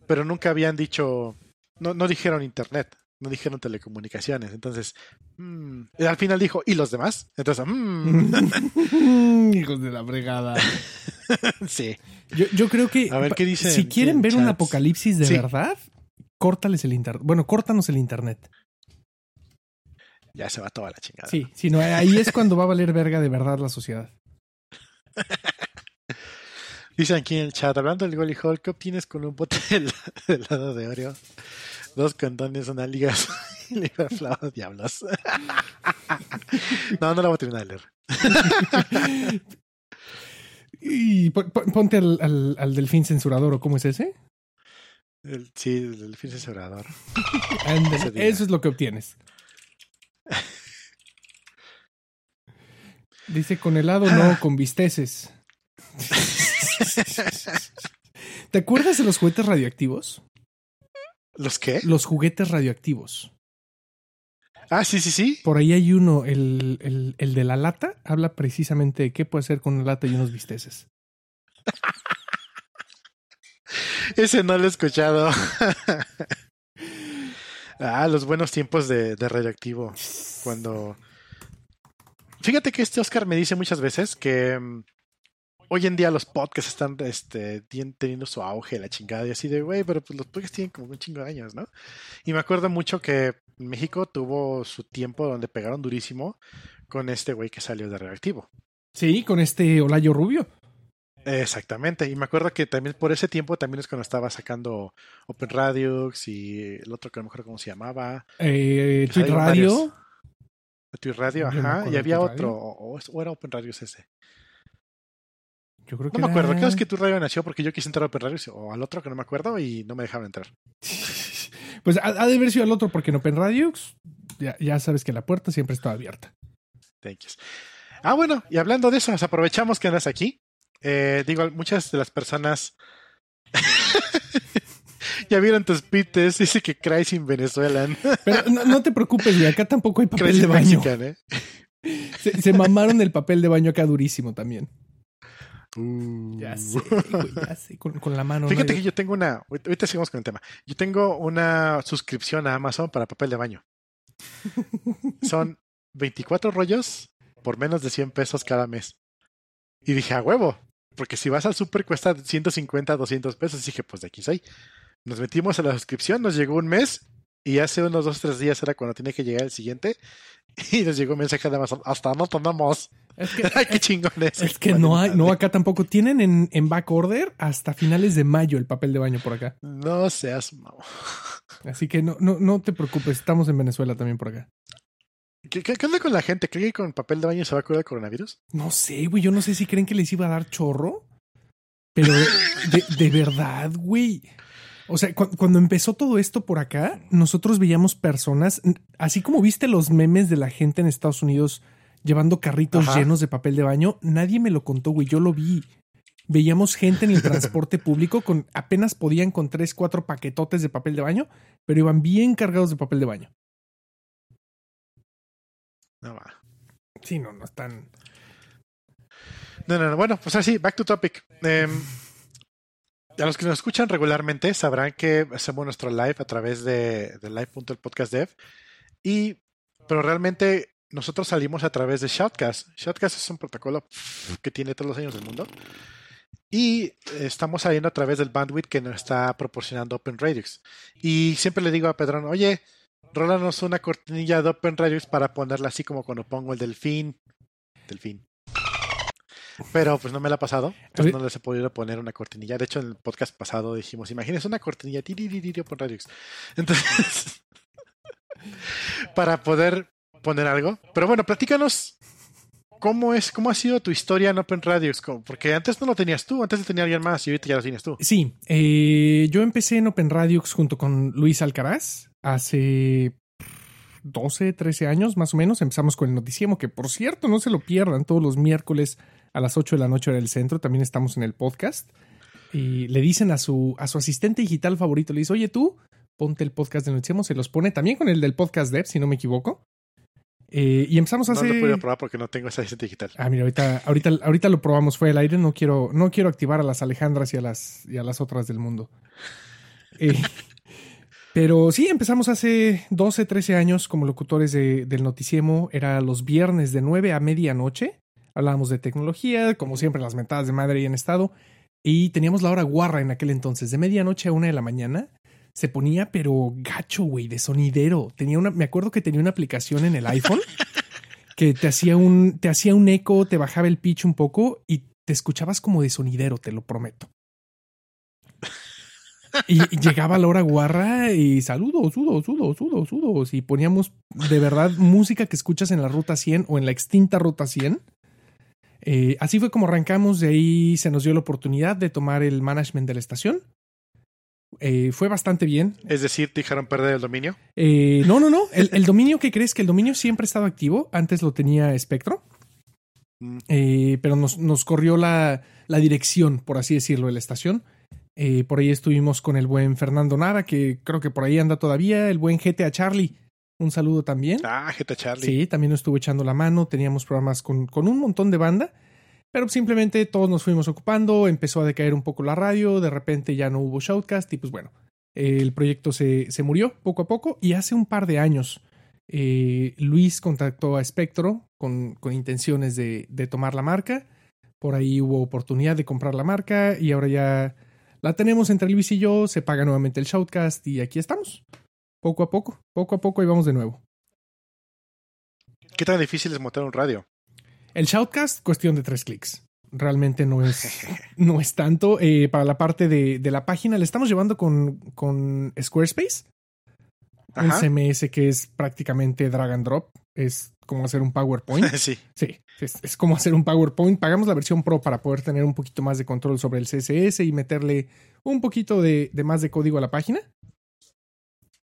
pero nunca habían dicho, no, no dijeron internet, no dijeron telecomunicaciones. Entonces, mm, y al final dijo, ¿y los demás? Entonces, mm, Hijos de la fregada. sí. Yo, yo creo que A ver, ¿qué dicen si quieren en ver un apocalipsis de Sí. verdad, córtales el internet. Bueno, córtanos el internet. Ya se va toda la chingada. Sí, sí, no, ahí es cuando va a valer verga de verdad la sociedad. Dicen aquí en el chat, hablando del Golly Hall, ¿qué obtienes con un bote de, hel- de helado de Oreo? Dos condones, una liga y liga diablos. no, no la voy a terminar de leer. Y pon- pon- ponte al, al- al delfín censurador, ¿o cómo es ese? El- sí, el. Ándale, Ese día. eso es lo que obtienes. Dice con helado no, con bisteces. ¿Te acuerdas de los juguetes radioactivos? ¿Los qué? Los juguetes radioactivos. Ah, sí, sí, sí. Por ahí hay uno, el, el, el de la lata, habla precisamente de qué puede hacer con una lata y unos bisteces. Ese no lo he escuchado. ah, los buenos tiempos de, de radioactivo. Cuando. Fíjate que este Oscar me dice muchas veces que mm, hoy en día los podcasts están este, teniendo su auge, la chingada, y así de, güey, pero pues los podcasts tienen como un chingo de años, ¿no? Y me acuerdo mucho que México tuvo su tiempo donde pegaron durísimo con este güey que salió de radioactivo. Sí, con este Olayo Rubio. Exactamente, y me acuerdo que también por ese tiempo también es cuando estaba sacando Open Radios y el otro que no me acuerdo cómo se llamaba, Eh, Radio. varios. Tweet Radio, ajá, y había otro, o, era Open Radios ese. Yo creo que No me acuerdo, era- creo que Tweet Radio nació porque yo quise entrar a Open Radios o al otro que no me acuerdo y no me dejaron entrar. Pues ha, ha de haber sido al otro, porque en Open Radio ya, ya sabes que la puerta siempre está abierta. Thank yous. Ah, bueno, y hablando de eso, nos aprovechamos que andas aquí. Eh, digo, muchas de las personas ya vieron tus pites, dice que cries in Venezuela. Pero no, no te preocupes, güey, acá tampoco hay papel de baño. Mexican, ¿eh? Se, se mamaron el papel de baño acá durísimo también. Uh. Ya sé, güey, ya sé, con, con la mano. Fíjate ¿no? que yo tengo una, ahorita seguimos con el tema. Yo tengo una suscripción a Amazon para papel de baño. Son 24 rollos por menos de 100 pesos cada mes. Y dije, a huevo, porque si vas al super cuesta 150, 200 pesos. Y dije, pues de aquí soy. Nos metimos a la suscripción, nos llegó un mes y hace unos dos, tres días era cuando tenía que llegar el siguiente. Y nos llegó un mensaje de Amazon, hasta no tenemos. Es que, Ay, qué chingón es. que no hay, no, acá tampoco. Tienen en, en back order hasta finales de mayo el papel de baño por acá. No seas mamón. Así que no, no, no te preocupes, estamos en Venezuela también por acá. ¿Qué, qué, qué onda con la gente? ¿Cree que con papel de baño se va a curar el coronavirus? No sé, güey, yo no sé si creen que les iba a dar chorro. Pero de, de- de verdad, güey. O sea, cu- cuando empezó todo esto por acá, nosotros veíamos personas, así como viste los memes de la gente en Estados Unidos llevando carritos Ajá. llenos de papel de baño, nadie me lo contó, güey, yo lo vi. Veíamos gente en el transporte público con apenas podían con tres, cuatro paquetotes de papel de baño, pero iban bien cargados de papel de baño. No, va. Sí, no, no están. no, no, no. Bueno, pues así, back to topic. Em, a los que nos escuchan regularmente sabrán que hacemos nuestro live a través de, de live.elpodcastdev. Y, pero realmente nosotros salimos a través de Shoutcast. Shoutcast es un protocolo que tiene todos los años del mundo. Y estamos saliendo a través del bandwidth que nos está proporcionando Open Radix. Y siempre le digo a Pedrón, oye, rólanos una cortinilla de Open Radix para ponerla así como cuando pongo el delfín. Delfín. Pero pues no me la ha pasado. Entonces no les he podido poner una cortinilla. De hecho, en el podcast pasado dijimos, imagínense una cortinilla tiririririo Open Radix. Entonces, para poder poner algo. Pero bueno, platícanos cómo es, cómo ha sido tu historia en Open Radios. Como- Porque antes no lo tenías tú, antes tenía alguien más y ahorita ya lo tienes tú. Sí, eh, yo empecé en Open Radiox junto con Luis Alcaraz hace 12, 13 años más o menos. Empezamos con el noticiemo, que por cierto, no se lo pierdan, todos los miércoles a las 8 de la noche hora del centro. También estamos en el podcast. Y le dicen a su, a su asistente digital favorito, le dice, oye tú, ponte el podcast del noticiemo. Se los pone también con el del podcast dev, si no me equivoco. Eh, y empezamos No hace... lo he podido probar porque no tengo esa digital. Ah, mira, ahorita, ahorita, ahorita lo probamos, fue el aire. No quiero, no quiero activar a las Alejandras y a las, y a las otras del mundo. Eh, pero sí, empezamos hace 12, 13 años como locutores de- del Noticiemo. Era los viernes de 9 a medianoche. Hablábamos de tecnología, como siempre, las mentadas de madre y en estado. Y teníamos la hora guarra en aquel entonces, de medianoche a una de la mañana. Se ponía, pero gacho, güey, de sonidero. Tenía una, me acuerdo que tenía una aplicación en el iPhone que te hacía un, te hacía un eco, te bajaba el pitch un poco y te escuchabas como de sonidero, te lo prometo. Y llegaba la hora guarra y saludos, sudos, sudos, sudos, sudos. Y poníamos de verdad música que escuchas en la ruta 100 o en la extinta ruta 100. Eh, así fue como arrancamos, de ahí se nos dio la oportunidad de tomar el management de la estación. Eh, fue bastante bien. Es decir, te dejaron perder el dominio. Eh, no, no, no. El, el dominio que crees que el dominio siempre ha estado activo. Antes lo tenía Spectro. Mm. Eh, pero nos, nos corrió la, la dirección, por así decirlo, de la estación. Por ahí estuvimos con el buen Fernando Nara, que creo que por ahí anda todavía. El buen GTA Charlie. Un saludo también. Ah, Geta Charlie. Sí, también nos estuvo echando la mano. Teníamos programas con, con un montón de banda. Pero simplemente todos nos fuimos ocupando. Empezó a decaer un poco la radio. De repente ya no hubo shoutcast. Y pues bueno, el proyecto se, se murió poco a poco. Y hace un par de años, eh, Luis contactó a Spectro con, con intenciones de, de tomar la marca. Por ahí hubo oportunidad de comprar la marca. Y ahora ya la tenemos entre Luis y yo. Se paga nuevamente el shoutcast. Y aquí estamos. Poco a poco, poco a poco y vamos de nuevo. ¿Qué tan difícil es montar un radio? El Shoutcast, cuestión de tres clics. Realmente no es, no es tanto. Eh, para la parte de, de la página, le estamos llevando con, con Squarespace. Un. CMS que es prácticamente drag and drop. Es como hacer un PowerPoint. sí. Sí, es, es como hacer un PowerPoint. Pagamos la versión Pro para poder tener un poquito más de control sobre el CSS y meterle un poquito de, de más de código a la página.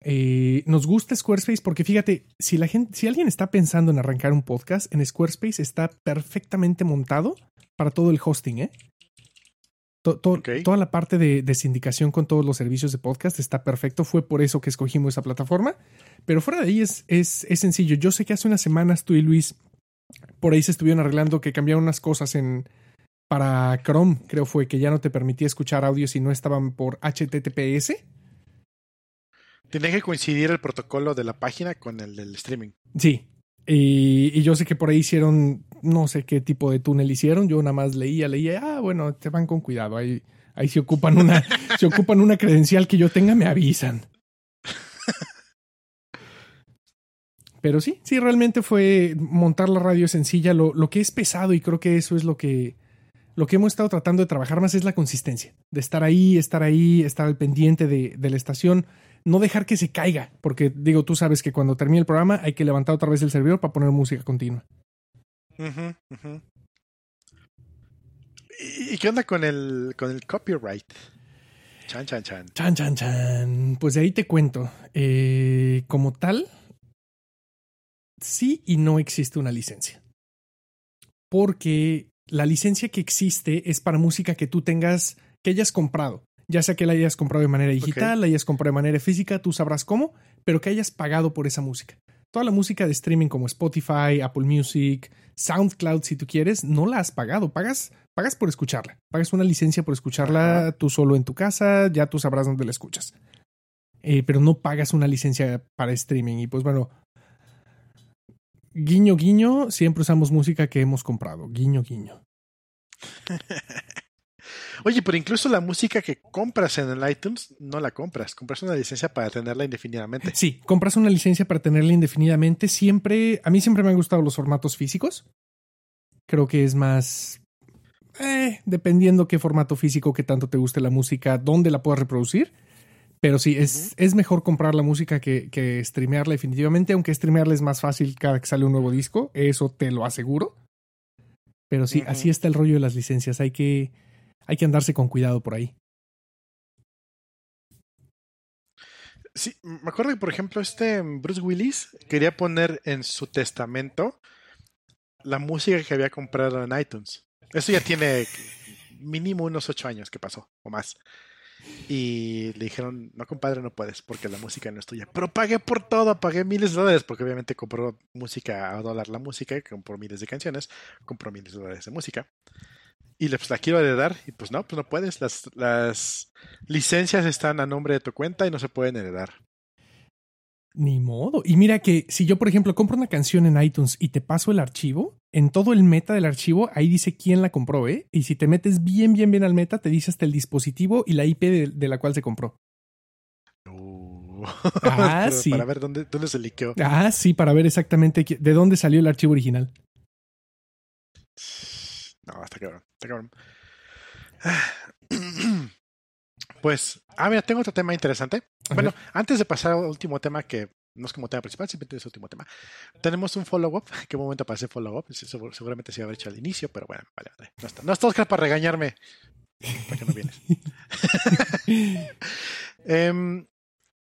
Eh, nos gusta Squarespace porque fíjate, si la gente, si alguien está pensando en arrancar un podcast, en Squarespace está perfectamente montado para todo el hosting, ¿eh? To- to- Ok. Toda la parte de, de sindicación con todos los servicios de podcast está perfecto. Fue por eso que escogimos esa plataforma. Pero fuera de ahí es, es, es sencillo. Yo sé que hace unas semanas tú y Luis por ahí se estuvieron arreglando que cambiaron unas cosas en para Chrome, creo fue que ya no te permitía escuchar audio si no estaban por HTTPS. Tiene que coincidir el protocolo de la página con el del streaming. Sí. Y, y yo sé que por ahí hicieron, no sé qué tipo de túnel hicieron. Yo nada más leía, leía, ah, bueno, te van con cuidado. Ahí, ahí se ocupan una, se ocupan una credencial que yo tenga, me avisan. Pero sí, sí, realmente fue montar la radio sencilla. Lo, lo que es pesado, y creo que eso es lo que, lo que hemos estado tratando de trabajar más, es la consistencia. De estar ahí, estar ahí, estar al pendiente de, de la estación. No dejar que se caiga, porque digo, tú sabes que cuando termine el programa hay que levantar otra vez el servidor para poner música continua. Ujú, ujú. ¿Y, y qué onda con el, con el copyright? Chan, chan, chan. Chan, chan, chan. Pues de ahí te cuento. Eh, como tal, sí y no existe una licencia. Porque la licencia que existe es para música que tú tengas, que hayas comprado. Ya sea que la hayas comprado de manera digital, la hayas comprado de manera física, tú sabrás cómo, pero que hayas pagado por esa música. Toda la música de streaming como Spotify, Apple Music, SoundCloud, si tú quieres, no la has pagado. Pagas, pagas por escucharla. Pagas una licencia por escucharla tú solo en tu casa, ya tú sabrás dónde la escuchas. Eh, pero no pagas una licencia para streaming. Y pues bueno, guiño, guiño, siempre usamos música que hemos comprado. Guiño, guiño. Oye, pero incluso la música que compras en el iTunes no la compras. Compras una licencia para tenerla indefinidamente. Sí, compras una licencia para tenerla indefinidamente. Siempre, a mí siempre me han gustado los formatos físicos. Creo que es más. Eh, dependiendo qué formato físico, qué tanto te guste la música, dónde la puedas reproducir. Pero sí, es, es mejor comprar la música que, que streamearla definitivamente, aunque streamearla es más fácil cada que sale un nuevo disco, eso te lo aseguro. Pero sí, así está el rollo de las licencias. Hay que, hay que andarse con cuidado por ahí. Sí, me acuerdo que, por ejemplo, este Bruce Willis quería poner en su testamento la música que había comprado en iTunes. Eso ya tiene mínimo unos ocho años que pasó, o más. Y le dijeron, no compadre, no puedes, porque la música no es tuya. Pero pagué por todo, pagué miles de dólares, porque obviamente compró música a dólar la música, compró miles de canciones, compró miles de dólares de música. Y pues la quiero heredar, y pues no, pues no puedes. Las, las licencias están a nombre de tu cuenta y no se pueden heredar. Ni modo. Y mira que si yo, por ejemplo, compro una canción en iTunes y te paso el archivo, en todo el meta del archivo, ahí dice quién la compró, ¿eh? Y si te metes bien, bien, bien al meta, te dice hasta el dispositivo y la IP de, de la cual se compró. Uh. Ah, sí. Para ver dónde, dónde se liqueó. Ah, sí, para ver exactamente de dónde salió el archivo original. No, está cabrón, está cabrón. Pues, ah, mira, tengo otro tema interesante. Bueno, antes de pasar al último tema, que no es como tema principal, simplemente es el último tema. Tenemos un follow-up. ¿Qué momento para hacer follow-up? Seguramente se iba a haber hecho al inicio, pero bueno, vale, vale. No está, no está Oscar para regañarme. ¿Para qué no vienes? Em,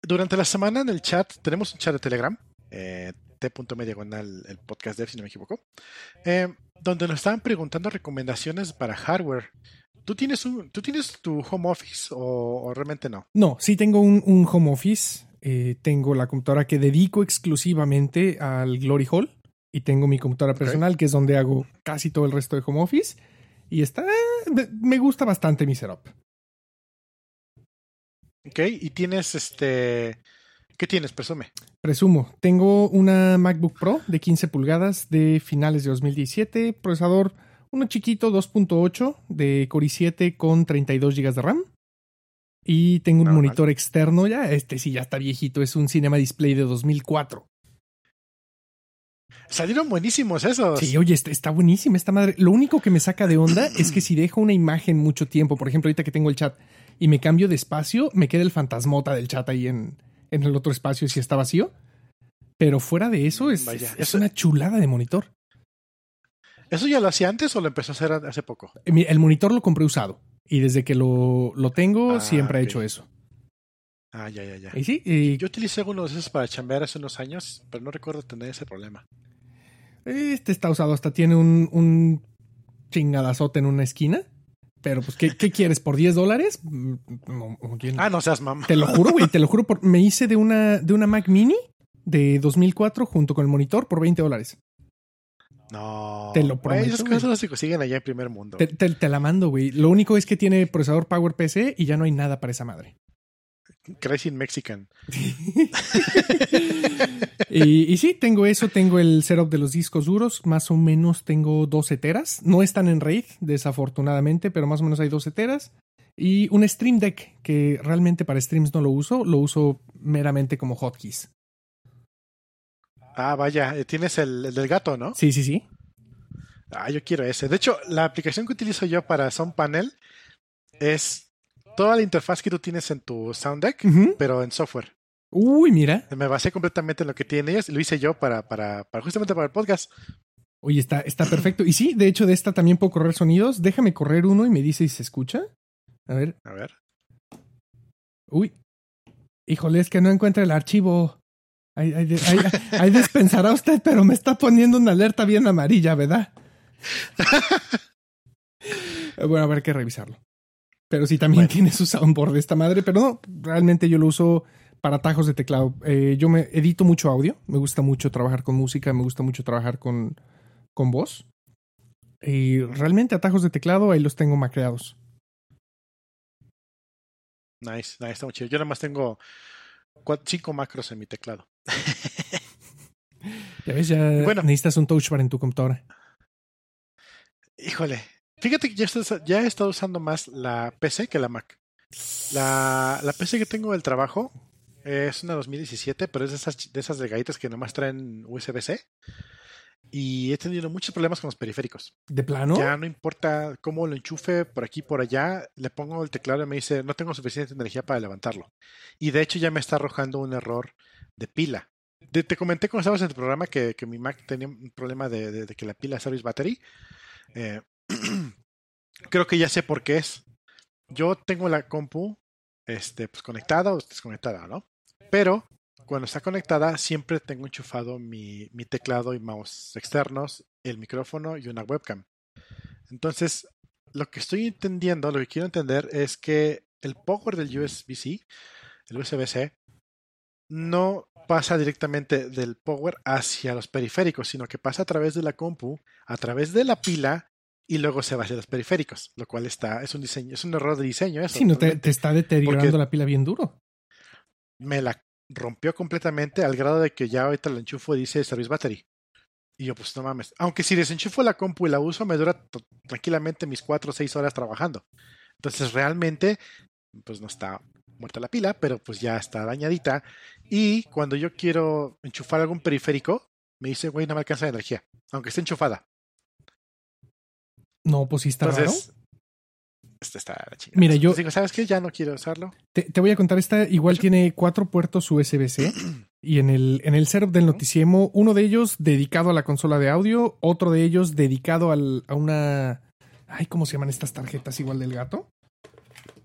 durante la semana en el chat, tenemos un chat de Telegram, eh, t.me diagonal el podcast dev, si no me equivoco, eh, donde nos estaban preguntando recomendaciones para hardware. ¿Tú tienes, un, ¿tú tienes tu home office o, o realmente no? No, sí tengo un, un home office. eh, tengo la computadora que dedico exclusivamente al Glory Hall. Y tengo mi computadora personal, que es donde hago casi todo el resto de home office. Y está. Me gusta bastante mi setup. Ok, y tienes este. ¿Qué tienes? Presume. Presumo, tengo una MacBook Pro de 15 pulgadas de finales de 2017, procesador uno chiquito 2.8 de Core i7 con 32 GB de RAM. Y tengo un Normal. monitor externo, ya este sí ya está viejito, es un Cinema Display de 2004. Salieron buenísimos esos. Sí, oye, está, está buenísima esta madre. Lo único que me saca de onda es que si dejo una imagen mucho tiempo, por ejemplo, ahorita que tengo el chat y me cambio de espacio, me queda el fantasmota del chat ahí en, en el otro espacio si está vacío. Pero fuera de eso, es, Vaya, es- eso- una chulada de monitor. ¿Eso ya lo hacía antes o lo empezó a hacer hace poco? Mi- El monitor lo compré usado y desde que lo, lo tengo Ah, siempre he ok. hecho eso. Ah, ya, ya, ya. Y sí, y, Yo utilicé uno de esos para chambear hace unos años, pero no recuerdo tener ese problema. este está usado, hasta tiene un, un chingadazote en una esquina. Pero pues, ¿qué, qué quieres? ¿Por 10 dólares? No, Ah, no seas mamá. Te lo juro, güey, te lo juro. por- me hice de una, de una Mac Mini de 2004 junto con el monitor por 20 dólares. No. Te lo prometo, Esas güey. cosas se consiguen allá en primer mundo. Te, te- te la mando, güey. Lo único es que tiene procesador PowerPC y ya no hay nada para esa madre. Crazy Mexican. Y, y sí, tengo eso, tengo el setup de los discos duros, más o menos tengo 12 teras. No están en RAID, desafortunadamente, pero más o menos hay 12 teras. Y un Stream Deck, que realmente para streams no lo uso, lo uso meramente como hotkeys. Ah, vaya, eh, tienes el, el del gato, ¿no? Sí, sí, sí. Ah, yo quiero ese. De hecho, la aplicación que utilizo yo para Sound Panel es toda la interfaz que tú tienes en tu Sound Deck, pero en software. Uy, mira. Me basé completamente en lo que tiene ellos y lo hice yo para, para, para justamente para el podcast. Oye, está, está perfecto. Y sí, de hecho, de esta también puedo correr sonidos. Déjame correr uno y me dice si se escucha. A ver. A ver. Uy. Híjole, es que no encuentra el archivo. Ahí, ahí, ahí, ahí dispensará usted, pero me está poniendo una alerta bien amarilla, ¿verdad? bueno, habrá que revisarlo. Pero sí, también Bueno. tiene su soundboard esta madre, pero no, realmente yo lo uso para atajos de teclado. Eh, yo me edito mucho audio, me gusta mucho trabajar con música, me gusta mucho trabajar con, con voz. Y realmente atajos de teclado ahí los tengo macreados. Nice, nice, está muy chido. Yo nada más tengo cinco macros en mi teclado. Ya ves, ya Bueno. necesitas un touch bar en tu computadora. Híjole, fíjate que ya, he estado usando más la PC que la Mac. La, la PC que tengo del trabajo es una 2017, pero es de esas, de esas delgaditas que nomás traen USB-C. Y he tenido muchos problemas con los periféricos. ¿De plano? Ya no importa cómo lo enchufe por aquí por allá, le pongo el teclado y me dice no tengo suficiente energía para levantarlo. Y de hecho ya me está arrojando un error de pila. De- te comenté cuando estabas en el programa que, que mi Mac tenía un problema de, de- de que la pila service battery. Eh, creo que ya sé por qué es. Yo tengo la compu este, pues, conectada o desconectada, ¿no? Pero cuando está conectada siempre tengo enchufado mi, mi teclado y mouse externos, el micrófono y una webcam. Entonces, lo que estoy entendiendo, lo que quiero entender es que el power del USB-C, el USB-C, no pasa directamente del power hacia los periféricos, sino que pasa a través de la compu, a través de la pila y luego se va hacia los periféricos, lo cual está es un diseño, es un error de diseño eso. Si no te, está deteriorando la pila bien duro. me la rompió completamente al grado de que ya ahorita la enchufo y dice service battery. Y yo, pues no mames. Aunque si desenchufo la compu y la uso, me dura tranquilamente mis 4 o 6 horas trabajando. Entonces, realmente, pues no está muerta la pila, pero pues ya está dañadita. Y cuando yo quiero enchufar algún periférico, me dice, güey, no me alcanza la energía. Aunque esté enchufada. No, pues sí está raro. Entonces, esta está la chingada. Mira, yo- digo, ¿sabes qué? Ya no quiero usarlo. Te, te voy a contar, esta igual tiene cuatro puertos USB-C y en el, en el setup del Noticiemo, uno de ellos dedicado a la consola de audio, otro de ellos dedicado al, a una... Ay, ¿cómo se llaman estas tarjetas igual del gato?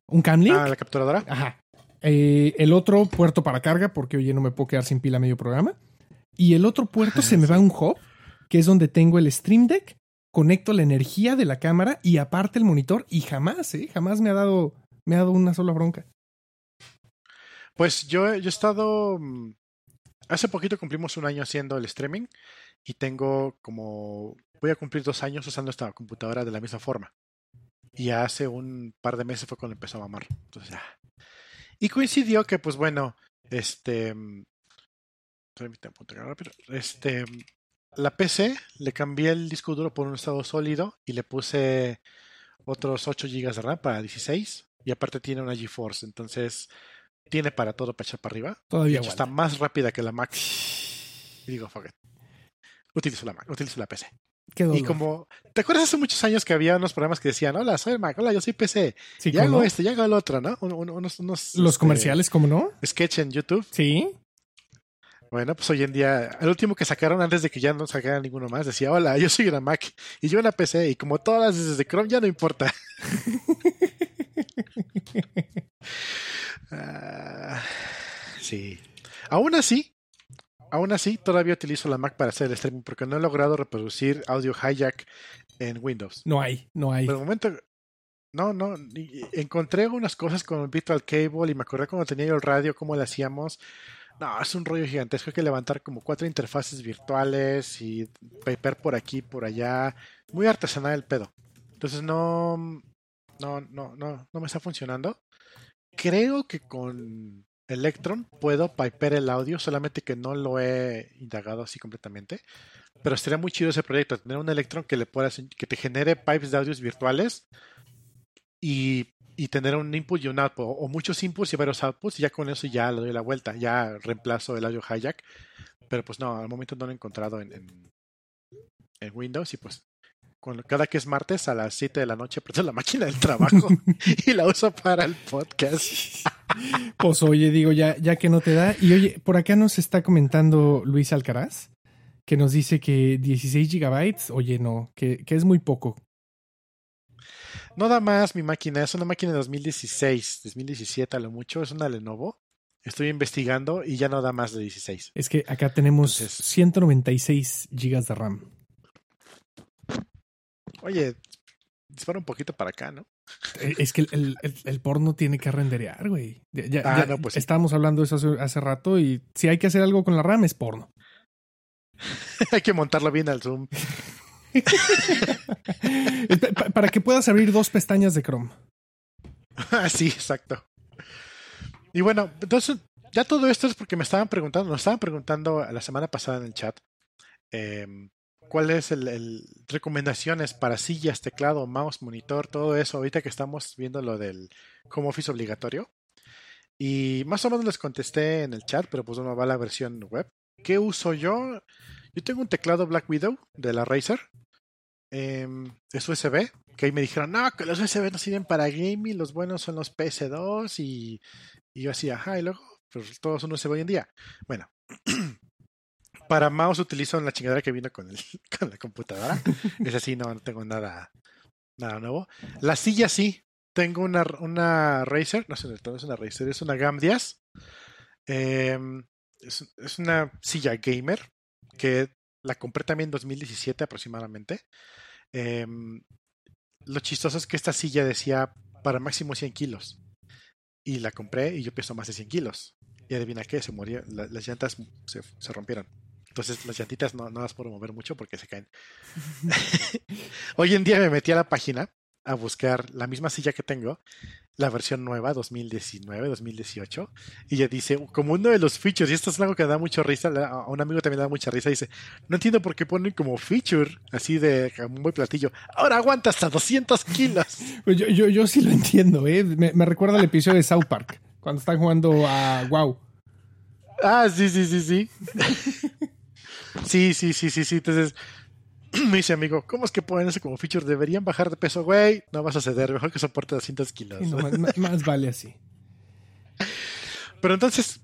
¿Un Camlink? Ah, la capturadora. Ajá. Eh, el otro puerto para carga, porque oye, no me puedo quedar sin pila medio programa. Y el otro puerto se me va un hub, que es donde tengo el Stream Deck, conecto la energía de la cámara y aparte el monitor y jamás, ¿eh? Jamás me ha dado, me ha dado una sola bronca. Pues yo, he estado. mm, Hace poquito cumplimos un año haciendo el streaming y tengo como. Voy a cumplir dos años usando esta computadora de la misma forma. Y hace un par de meses fue cuando empezó a mamar. Entonces, ya. Y coincidió que, pues bueno, este. mm. Este. La PC le cambié el disco duro por un estado sólido y le puse otros 8 GB de RAM para 16. Y aparte tiene una GeForce. Entonces tiene para todo para echar para arriba. De Todavía hecho, está más rápida que la Mac. Y digo, fuck it. Utilizo la Mac, utilizo la PC. Qué Y como, ¿te acuerdas hace muchos años que había unos programas que decían, hola, soy Mac, hola, yo soy PC, Sí, y ¿cómo hago no? esto, y hago el otro, ¿no? Un- un- unos, unos, Los este, comerciales, ¿cómo no? sketch en YouTube. Sí. Bueno, pues hoy en día, el último que sacaron antes de que ya no sacaran ninguno más, decía, hola, yo soy una Mac, y yo una PC, y como todas las desde Chrome, ya no importa. Ah, sí. Aún así, aún así, todavía utilizo la Mac para hacer el streaming porque no he logrado reproducir audio hijack en Windows. No hay, no hay. Pero de momento, no, no, encontré unas cosas con el Virtual Cable y me acordé cuando tenía yo el radio, cómo lo hacíamos. No, es un rollo gigantesco. Hay que levantar como cuatro interfaces virtuales y paper por aquí, por allá. Muy artesanal el pedo. Entonces no, no, no, no, no me está funcionando. Creo que con Electron puedo piper el audio, solamente que no lo he indagado así completamente. Pero estaría muy chido ese proyecto, tener un Electron que le puedas, que te genere pipes de audios virtuales y, y tener un input y un output, o muchos inputs y varios outputs, y ya con eso ya le doy la vuelta, ya reemplazo el audio hijack. Pero pues no, al momento no lo he encontrado en, en, en Windows y pues con, cada que es martes a las 7 de la noche prendo la máquina del trabajo y la uso para el podcast. Pues oye, digo, ya, ya que no te da. Y oye, por acá nos está comentando Luis Alcaraz, que nos dice que 16 gigabytes, oye, no, que, que es muy poco. No da más mi máquina, es una máquina de 2016, 2017 a lo mucho, es una Lenovo. Estoy investigando y ya no da más de 16. Es que acá tenemos Entonces- 196 gigas de RAM. Oye, dispara un poquito para acá, ¿no? Eh, Es que el, el- el- porno tiene que renderear, güey. Ya, ya- Ah, ya no, pues sí. estábamos hablando de eso hace, hace rato y si hay que hacer algo con la RAM es porno. Hay que montarlo bien al Zoom. Para que puedas abrir dos pestañas de Chrome. Ah, sí, exacto. Y bueno, entonces, ya todo esto es porque me estaban preguntando, nos estaban preguntando la semana pasada en el chat, eh, cuál es el, el- recomendaciones para sillas, teclado, mouse, monitor, todo eso, ahorita que estamos viendo lo del home office obligatorio. Y más o menos les contesté en el chat, pero pues no va la versión web. ¿Qué uso yo? Yo tengo un teclado Black Widow de la Razer. Em, es USB. Que ahí me dijeron, no, que los USB no sirven para gaming, los buenos son los PS2 y, yo así, ajá, y luego, pues todos son USB hoy en día. Bueno, para mouse utilizo la chingadera que vino con, el, con la computadora. es así, no, no tengo nada, nada nuevo. La silla sí, tengo una, una Razer, no sé, no es una Razer, es una Gamdias. Em, es, es una silla gamer que la compré también en 2017 aproximadamente. Em, lo chistoso es que esta silla decía para máximo 100 kilos. Y la compré y yo peso más de 100 kilos. Y adivina qué, se la- las llantas se, se rompieron. Entonces las llantitas no, no las puedo mover mucho porque se caen. Hoy en día me metí a la página a buscar la misma silla que tengo, la versión nueva 2019, 2018, y ya dice, como uno de los features, y esto es algo que da mucha risa, a un amigo también le da mucha risa, dice, no entiendo por qué ponen como feature, así de como buen platillo, ahora aguanta hasta 200 kilos. Pues yo, yo, yo sí lo entiendo, ¿eh? Me, me recuerda el episodio de South Park, cuando están jugando a WoW. Ah, sí, sí, sí, sí. Sí, sí, sí, sí, sí. Entonces, me dice amigo, ¿cómo es que ponen eso como feature? Deberían bajar de peso, güey. No vas a ceder, mejor que soporte 200 kilos. No, más, vale así. Pero entonces,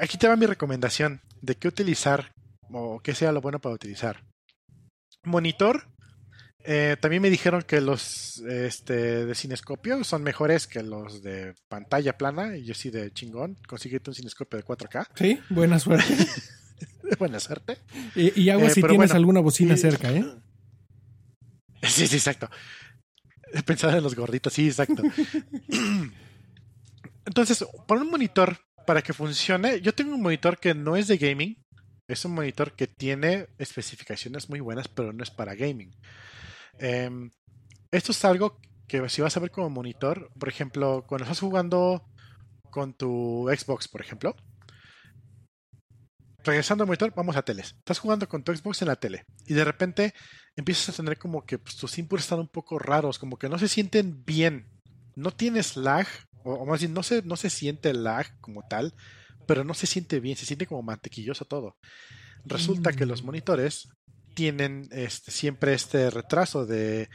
aquí te va mi recomendación de qué utilizar o qué sea lo bueno para utilizar. Monitor. eh, también me dijeron que los este, de cinescopio son mejores que los de pantalla plana. Y yo sí de chingón. Consíguete un cinescopio de 4K. Sí, buena suerte. Buena suerte. Y, y agua Eh, si tienes bueno, alguna bocina y- cerca, ¿eh? Sí, sí, exacto. He pensado en los gorditos, sí, exacto. Entonces, por un monitor, para que funcione, yo tengo un monitor que no es de gaming. Es un monitor que tiene especificaciones muy buenas, pero no es para gaming. Em, esto es algo que si vas a ver como monitor, por ejemplo, cuando estás jugando con tu Xbox, por ejemplo, regresando al monitor, vamos a teles. Estás jugando con tu Xbox en la tele y de repente empiezas a tener como que pues, tus inputs están un poco raros, como que no se sienten bien. No tienes lag, o, o más bien no se, no se siente lag como tal, pero no se siente bien, se siente como mantequilloso todo. Resulta que los Mm. monitores tienen este, siempre este retraso de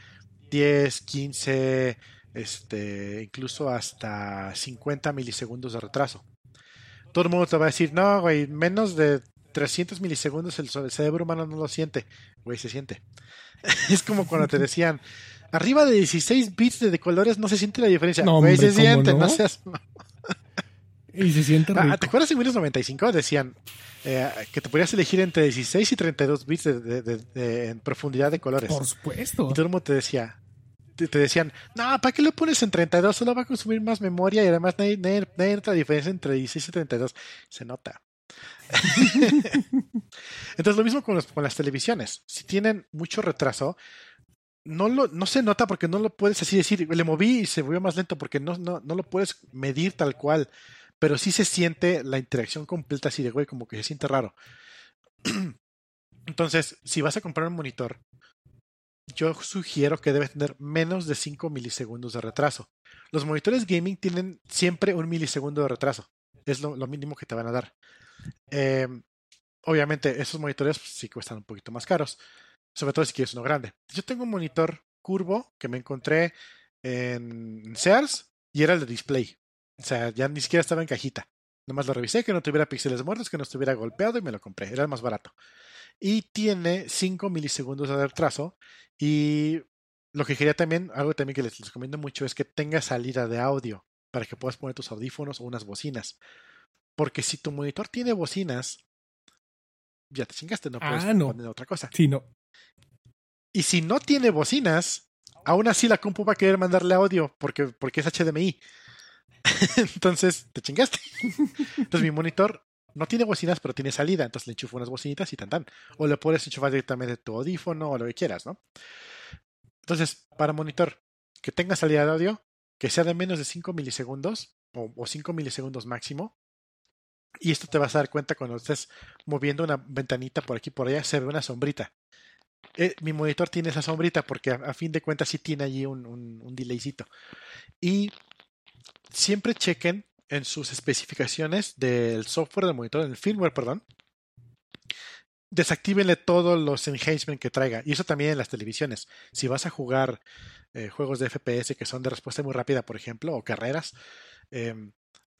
10, 15, este, incluso hasta 50 milisegundos de retraso. Todo el mundo te va a decir, no, güey, menos de 300 milisegundos el, el cerebro humano no lo siente. Güey, se siente. es como cuando te decían, arriba de 16 bits de, de colores no se siente la diferencia. No, Güey, hombre, se ¿cómo siente, no? no, seas... Y se siente rico. Ah, ¿Te acuerdas en Windows 95? Decían eh, que te podías elegir entre 16 y 32 bits de, de- de- de- en profundidad de colores. Por supuesto. Y todo el mundo te decía, te, decían, no, ¿para qué lo pones en 32? Solo va a consumir más memoria y además nota la diferencia entre 16 y 32. Se nota. Entonces lo mismo con, los- con las televisiones. Si tienen mucho retraso, no, lo, no se nota porque no lo puedes así decir, le moví y se volvió más lento porque no, no, no lo puedes medir tal cual. Pero sí se siente la interacción completa así de güey, como que se siente raro. Entonces, si vas a comprar un monitor, yo sugiero que debe tener menos de 5 milisegundos de retraso. Los monitores gaming tienen siempre un milisegundo de retraso. Es lo, mínimo que te van a dar. Eh, obviamente, esos monitores pues, sí cuestan un poquito más caros. Sobre todo si quieres uno grande. Yo tengo un monitor curvo que me encontré en Sears y era el de display. O sea, ya ni siquiera estaba en cajita. Nomás lo revisé, que no tuviera píxeles muertos, que no estuviera golpeado y me lo compré. Era el más barato. Y tiene 5 milisegundos de retraso. Y lo que quería también, algo también que les, les recomiendo mucho es que tenga salida de audio para que puedas poner tus audífonos o unas bocinas. Porque si tu monitor tiene bocinas, ya te chingaste, no puedes Ah, no. poner otra cosa. Sí, no. Y si no tiene bocinas, aún así la compu va a querer mandarle audio porque, porque es HDMI. entonces, te chingaste. entonces, mi monitor no tiene bocinas, pero tiene salida. Entonces, le enchufo unas bocinitas y tan tan. O le puedes enchufar directamente tu audífono o lo que quieras, ¿no? Entonces, para monitor que tenga salida de audio, que sea de menos de 5 milisegundos o, o 5 milisegundos máximo. Y esto te vas a dar cuenta cuando estés moviendo una ventanita por aquí por allá, se ve una sombrita. Eh, mi monitor tiene esa sombrita porque a, a fin de cuentas sí tiene allí un, un, un delaycito. Y siempre chequen en sus especificaciones del software del monitor, en el firmware, perdón. Desactívenle todos los enhancements que traiga. Y eso también en las televisiones. Si vas a jugar eh, juegos de FPS que son de respuesta muy rápida, por ejemplo, o carreras, eh,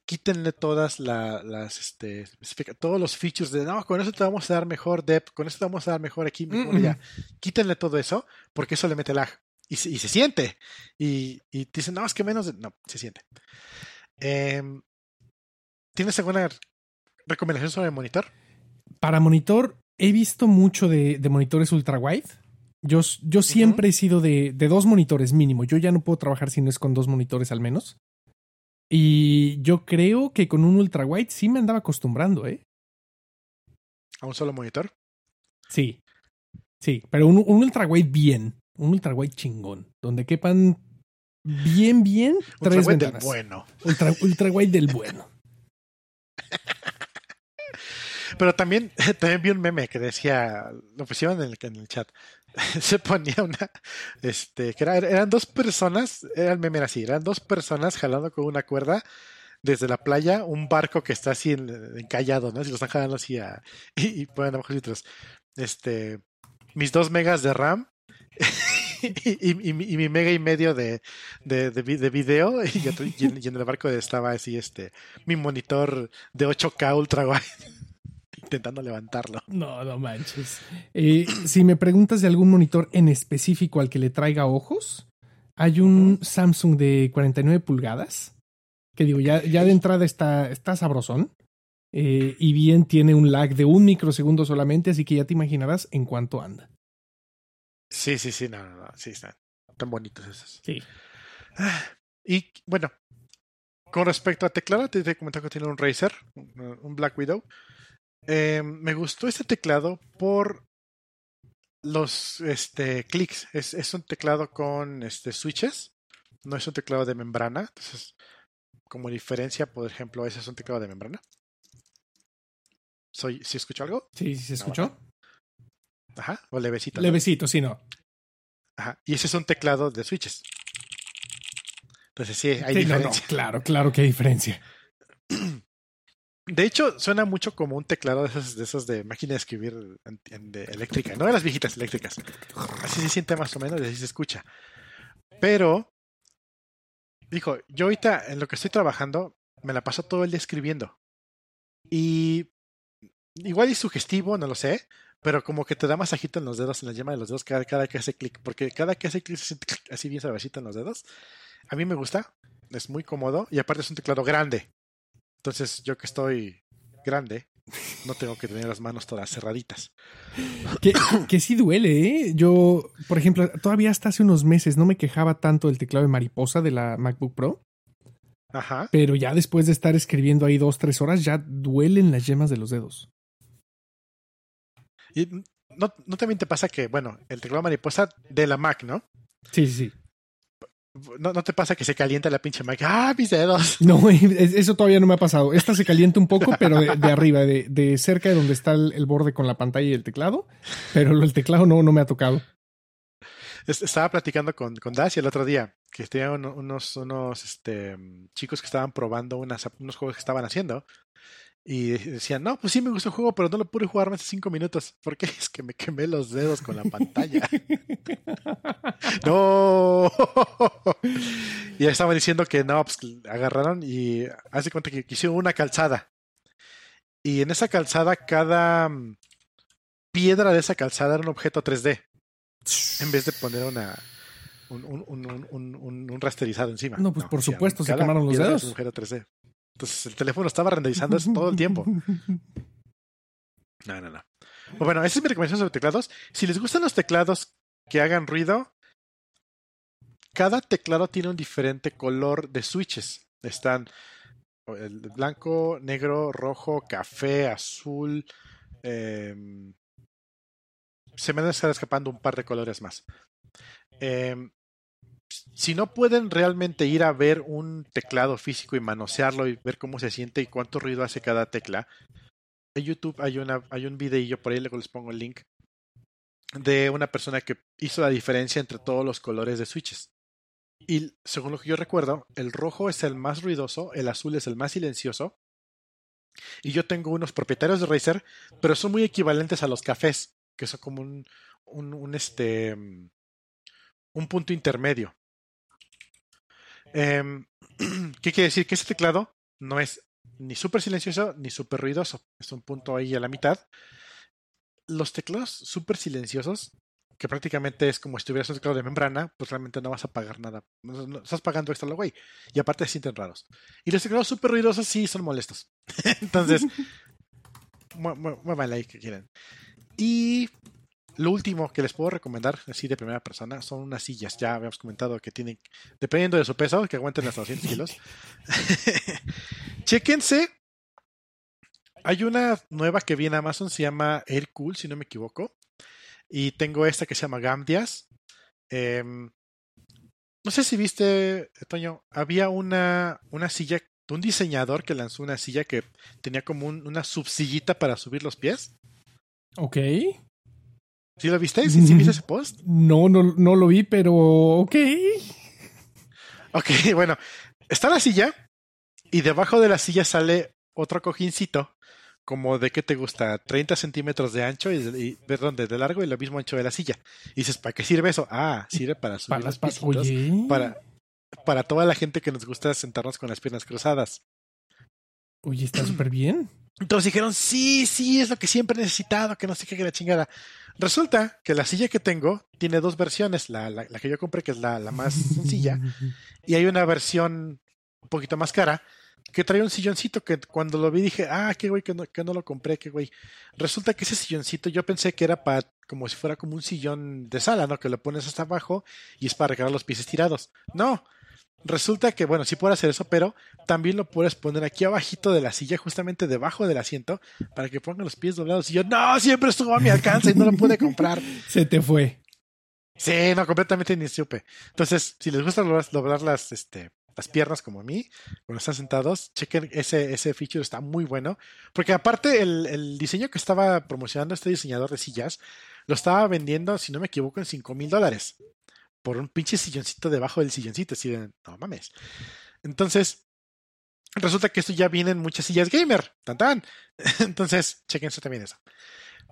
quítenle todas la, las, este, todos los features de, no, con eso te vamos a dar mejor depth, con eso te vamos a dar mejor aquí, mejor Mm, allá. Quítenle todo eso, porque eso le mete lag. Y, se- y se siente. Y, y dicen, no, es que menos de... No, se siente. Em, ¿Tienes alguna recomendación sobre el monitor? Para monitor, he visto mucho de, de monitores ultra wide. Yo, yo siempre he sido de, de dos monitores mínimo. Yo ya no puedo trabajar si no es con dos monitores al menos. Y yo creo que con un ultra wide sí me andaba acostumbrando, ¿eh? ¿A un solo monitor? Sí. Sí, pero un, un ultra wide bien. Un ultra wide chingón. Donde quepan bien, bien tres Ultrawide del bueno. Ultra, ultra wide del bueno. Pero también, también vi un meme que decía, lo pusieron en el, en el chat, se ponía una, este, que era- eran dos personas, era el meme era así, eran dos personas jalando con una cuerda desde la playa un barco que está así en- encallado, ¿no? Si lo están jalando así a, y, y ponen abajo litros, este, mis dos megas de RAM y, y- y mi- mega y medio de, de, de vi- de video y, otro- y en, y en el barco estaba así, este, mi monitor de 8K ultra wide intentando levantarlo. No, no manches. Eh, si me preguntas de algún monitor en específico al que le traiga ojos, hay un Samsung de 49 pulgadas. Que digo, ya, ya de entrada está, está sabrosón. Eh, y bien tiene un lag de un microsegundo solamente, así que ya te imaginarás en cuánto anda. Sí, sí, sí, no, no, no, sí, están tan bonitos esos. Sí. Ah, Y bueno, con respecto a teclado, te, te comenté que tiene un Razer, un, Black Widow. Eh, me gustó este teclado por los este, clics. Es, es un teclado con este, switches, no es un teclado de membrana. Entonces, como diferencia, por ejemplo, ese es un teclado de membrana. Soy, ¿Sí escucho algo? Sí, sí se No, escuchó. Ajá, o levecito. ¿no? Levecito, sí, no. Ajá. Y ese es un teclado de switches. Entonces sí, hay Sí, no, no, diferencia. claro, claro que hay diferencia. De hecho, suena mucho como un teclado de esos de, esos de máquina de escribir en- en- de eléctrica, no de las viejitas eléctricas. Así se siente más o menos y así se escucha. Pero, dijo, yo ahorita en lo que estoy trabajando me la paso todo el día escribiendo. Y igual es sugestivo, no lo sé, pero como que te da masajito en los dedos, en la yema de los dedos cada, cada que hace clic, porque cada que hace clic se siente clic, así bien suavecito en los dedos. A mí me gusta, es muy cómodo y aparte es un teclado grande. Entonces yo que estoy grande, no tengo que tener las manos todas cerraditas. Que, que sí duele, ¿eh? Yo, por ejemplo, todavía hasta hace unos meses no me quejaba tanto del teclado de mariposa de la MacBook Pro, Ajá. pero ya después de estar escribiendo ahí dos, tres horas, ya duelen las yemas de los dedos. Y no, no también te pasa que, bueno, el teclado mariposa de la Mac, ¿no? Sí, sí, sí. No, no te pasa que se calienta la pinche Mac. ¡Ah, mis dedos! No, es- eso todavía no me ha pasado. Esta se calienta un poco, pero de, de arriba, de, de cerca de donde está el, el borde con la pantalla y el teclado, pero el teclado no, no me ha tocado. Es- Estaba platicando con, con Dacia el otro día, que tenía uno- unos, unos este, chicos que estaban probando unas, unos juegos que estaban haciendo. Y decían, no, pues sí me gustó el juego, pero no lo pude jugar más de cinco minutos. ¿Por qué? Es que me quemé los dedos con la pantalla. no. y estaban diciendo que no, pues agarraron y hace cuenta que hicieron una calzada. Y en esa calzada, cada mm, piedra de esa calzada era un objeto 3D. En vez de poner una, un, un, un, un, un rasterizado encima. No, pues por supuesto, se quemaron los dedos. su agujero 3D. Entonces el teléfono estaba renderizando eso todo el tiempo. No, no, no. Pues Bueno, esa es mi recomendación sobre teclados. Si les gustan los teclados que hagan ruido, cada teclado tiene un diferente color de switches. Están blanco, negro, rojo, café, azul. em, se me van a escapando un par de colores más. Em, si no pueden realmente ir a ver un teclado físico y manosearlo y ver cómo se siente y cuánto ruido hace cada tecla, en YouTube hay, un videillo, por ahí les pongo el link, de una persona que hizo la diferencia entre todos los colores de switches. Y según lo que yo recuerdo, el rojo es el más ruidoso, el azul es el más silencioso. Y yo tengo unos propietarios de Razer, pero son muy equivalentes a los cafés, que son como un, un, este, un punto intermedio. Em, ¿Qué quiere decir? Que este teclado no es ni súper silencioso ni súper ruidoso. Es un punto ahí a la mitad. Los teclados súper silenciosos, que prácticamente es como si tuvieras un teclado de membrana, pues realmente no vas a pagar nada. No, no- estás pagando extra, güey. Y aparte se sienten raros. Y los teclados súper ruidosos sí son molestos. Entonces, mu- mu- muévanle ahí que quieran. Y lo último que les puedo recomendar, así de primera persona, son unas sillas. Ya habíamos comentado que tienen, dependiendo de su peso, que aguanten hasta 200 kilos. Chéquense. Hay una nueva que viene a Amazon, se llama Air Cool, si no me equivoco. Y tengo esta que se llama Gamdias. Em, no sé si viste, Toño, había una, una silla, un diseñador que lanzó una silla que tenía como un- una subsillita para subir los pies. Ok. ¿Sí lo viste? ¿Sí, sí viste ese post? No, no, no lo vi, pero ok. Ok, bueno, está la silla y debajo de la silla sale otro cojincito, como de qué te gusta, 30 centímetros de ancho y, y perdón, de, de largo y lo mismo ancho de la silla. Y dices, ¿para qué sirve eso? Ah, sirve para subir Para los para, para toda la gente que nos gusta sentarnos con las piernas cruzadas. Oye, está súper bien. Entonces dijeron, sí, sí, es lo que siempre he necesitado, que no sé qué que la chingada. Resulta que la silla que tengo tiene dos versiones, la, la, la que yo compré, que es la, la más sencilla, y hay una versión un poquito más cara que trae un silloncito que cuando lo vi dije, ah, qué güey, que no, que no lo compré, qué güey. Resulta que ese silloncito yo pensé que era para como si fuera como un sillón de sala, ¿no? Que lo pones hasta abajo y es para recargar los pies estirados. No. Resulta que, bueno, sí puedo hacer eso, pero también lo puedes poner aquí abajito de la silla, justamente debajo del asiento, para que pongan los pies doblados. Y yo, no, siempre estuvo a mi alcance y no lo pude comprar. Se te fue. Sí, no, completamente ni supe. Entonces, si les gusta doblar, doblar las, este, las piernas como a mí, cuando están sentados, chequen ese, ese feature, está muy bueno. Porque aparte, el, el diseño que estaba promocionando este diseñador de sillas, lo estaba vendiendo, si no me equivoco, en 5 mil dólares. Por un pinche silloncito debajo del silloncito. Así de, no mames. Entonces, resulta que esto ya viene en muchas sillas gamer. Tan tan. Entonces, chequense también eso.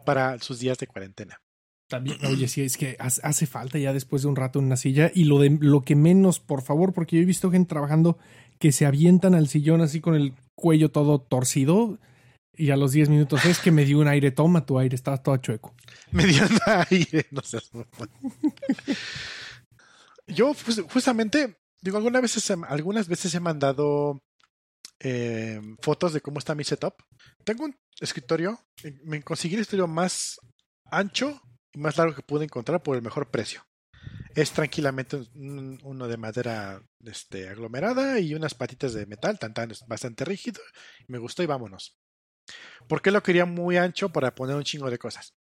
Para sus días de cuarentena. También, oye, sí, es que hace falta ya después de un rato en una silla. Y lo de lo que menos, por favor, porque yo he visto gente trabajando que se avientan al sillón así con el cuello todo torcido. Y a los 10 minutos es que me dio un aire, toma tu aire, estaba todo chueco. me dio aire, no sé. Yo justamente, digo, algunas veces, algunas veces he mandado eh, fotos de cómo está mi setup. Tengo un escritorio, eh, me conseguí el escritorio más ancho y más largo que pude encontrar por el mejor precio. Es tranquilamente un- uno de madera este, aglomerada y unas patitas de metal, tan tan, bastante rígido. Me gustó y vámonos. ¿Por qué lo quería muy ancho? Para poner un chingo de cosas.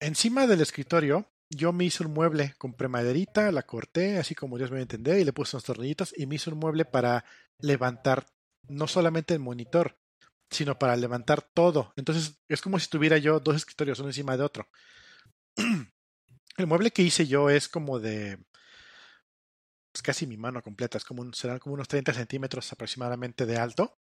Encima del escritorio, yo me hice un mueble, compré maderita, la corté, así como Dios me entender, y le puse unos tornillitos y me hice un mueble para levantar no solamente el monitor, sino para levantar todo. Entonces es como si tuviera yo dos escritorios uno encima de otro. El mueble que hice yo es como de pues casi mi mano completa, es como un, serán como unos 30 centímetros aproximadamente de alto.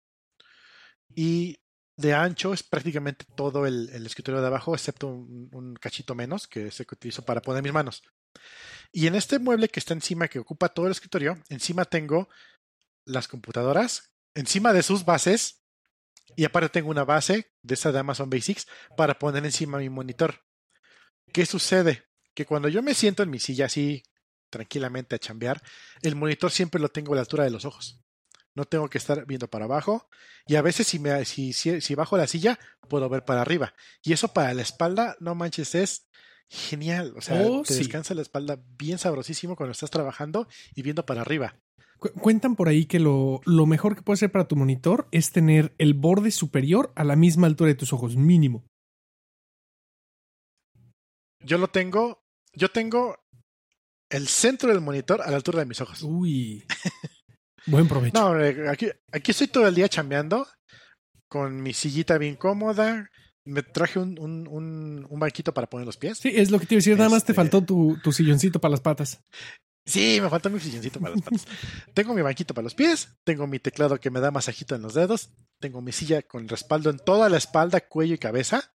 Y de ancho es prácticamente todo el, escritorio de abajo, excepto un, un, cachito menos, que que utilizo para poner mis manos. Y en este mueble que está encima, que ocupa todo el escritorio, encima tengo las computadoras, encima de sus bases, y aparte tengo una base de esa de Amazon Basics para poner encima mi monitor. ¿Qué sucede? Que cuando yo me siento en mi silla así, tranquilamente a chambear, el monitor siempre lo tengo a la altura de los ojos. No tengo que estar viendo para abajo. Y a veces si, me, si, si, si bajo la silla, puedo ver para arriba. Y eso para la espalda, no manches, es genial. O sea, Oh, te sí. descansa la espalda bien sabrosísimo cuando estás trabajando y viendo para arriba. Cu- Cuentan por ahí que lo, lo mejor que puede hacer para tu monitor es tener el borde superior a la misma altura de tus ojos, mínimo. Yo lo tengo, yo tengo el centro del monitor a la altura de mis ojos. Uy. Buen provecho. No, aquí, aquí estoy todo el día chambeando con mi sillita bien cómoda. Me traje un, un, un, un banquito para poner los pies. Sí, es lo que te iba a decir. Nada más te Este- faltó tu, tu silloncito para las patas. Sí, me falta mi silloncito para las patas. tengo mi banquito para los pies, tengo mi teclado que me da masajito en los dedos, tengo mi silla con respaldo en toda la espalda, cuello y cabeza.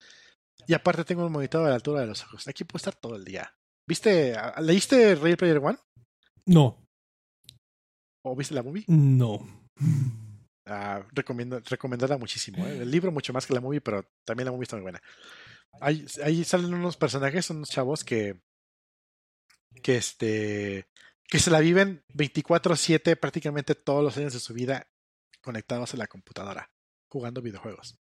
Y aparte tengo un monitor a la altura de los ojos. Aquí puedo estar todo el día. ¿Viste? ¿Leíste Ready Player One? No, ¿O viste la movie? no. Ah, recomiendo, recomendada muchísimo. ¿eh? El libro mucho más que la movie, pero también la movie está muy buena. Ahí, ahí salen unos personajes, unos chavos que que este que se la viven 24/7 prácticamente todos los años de su vida conectados a la computadora, jugando videojuegos.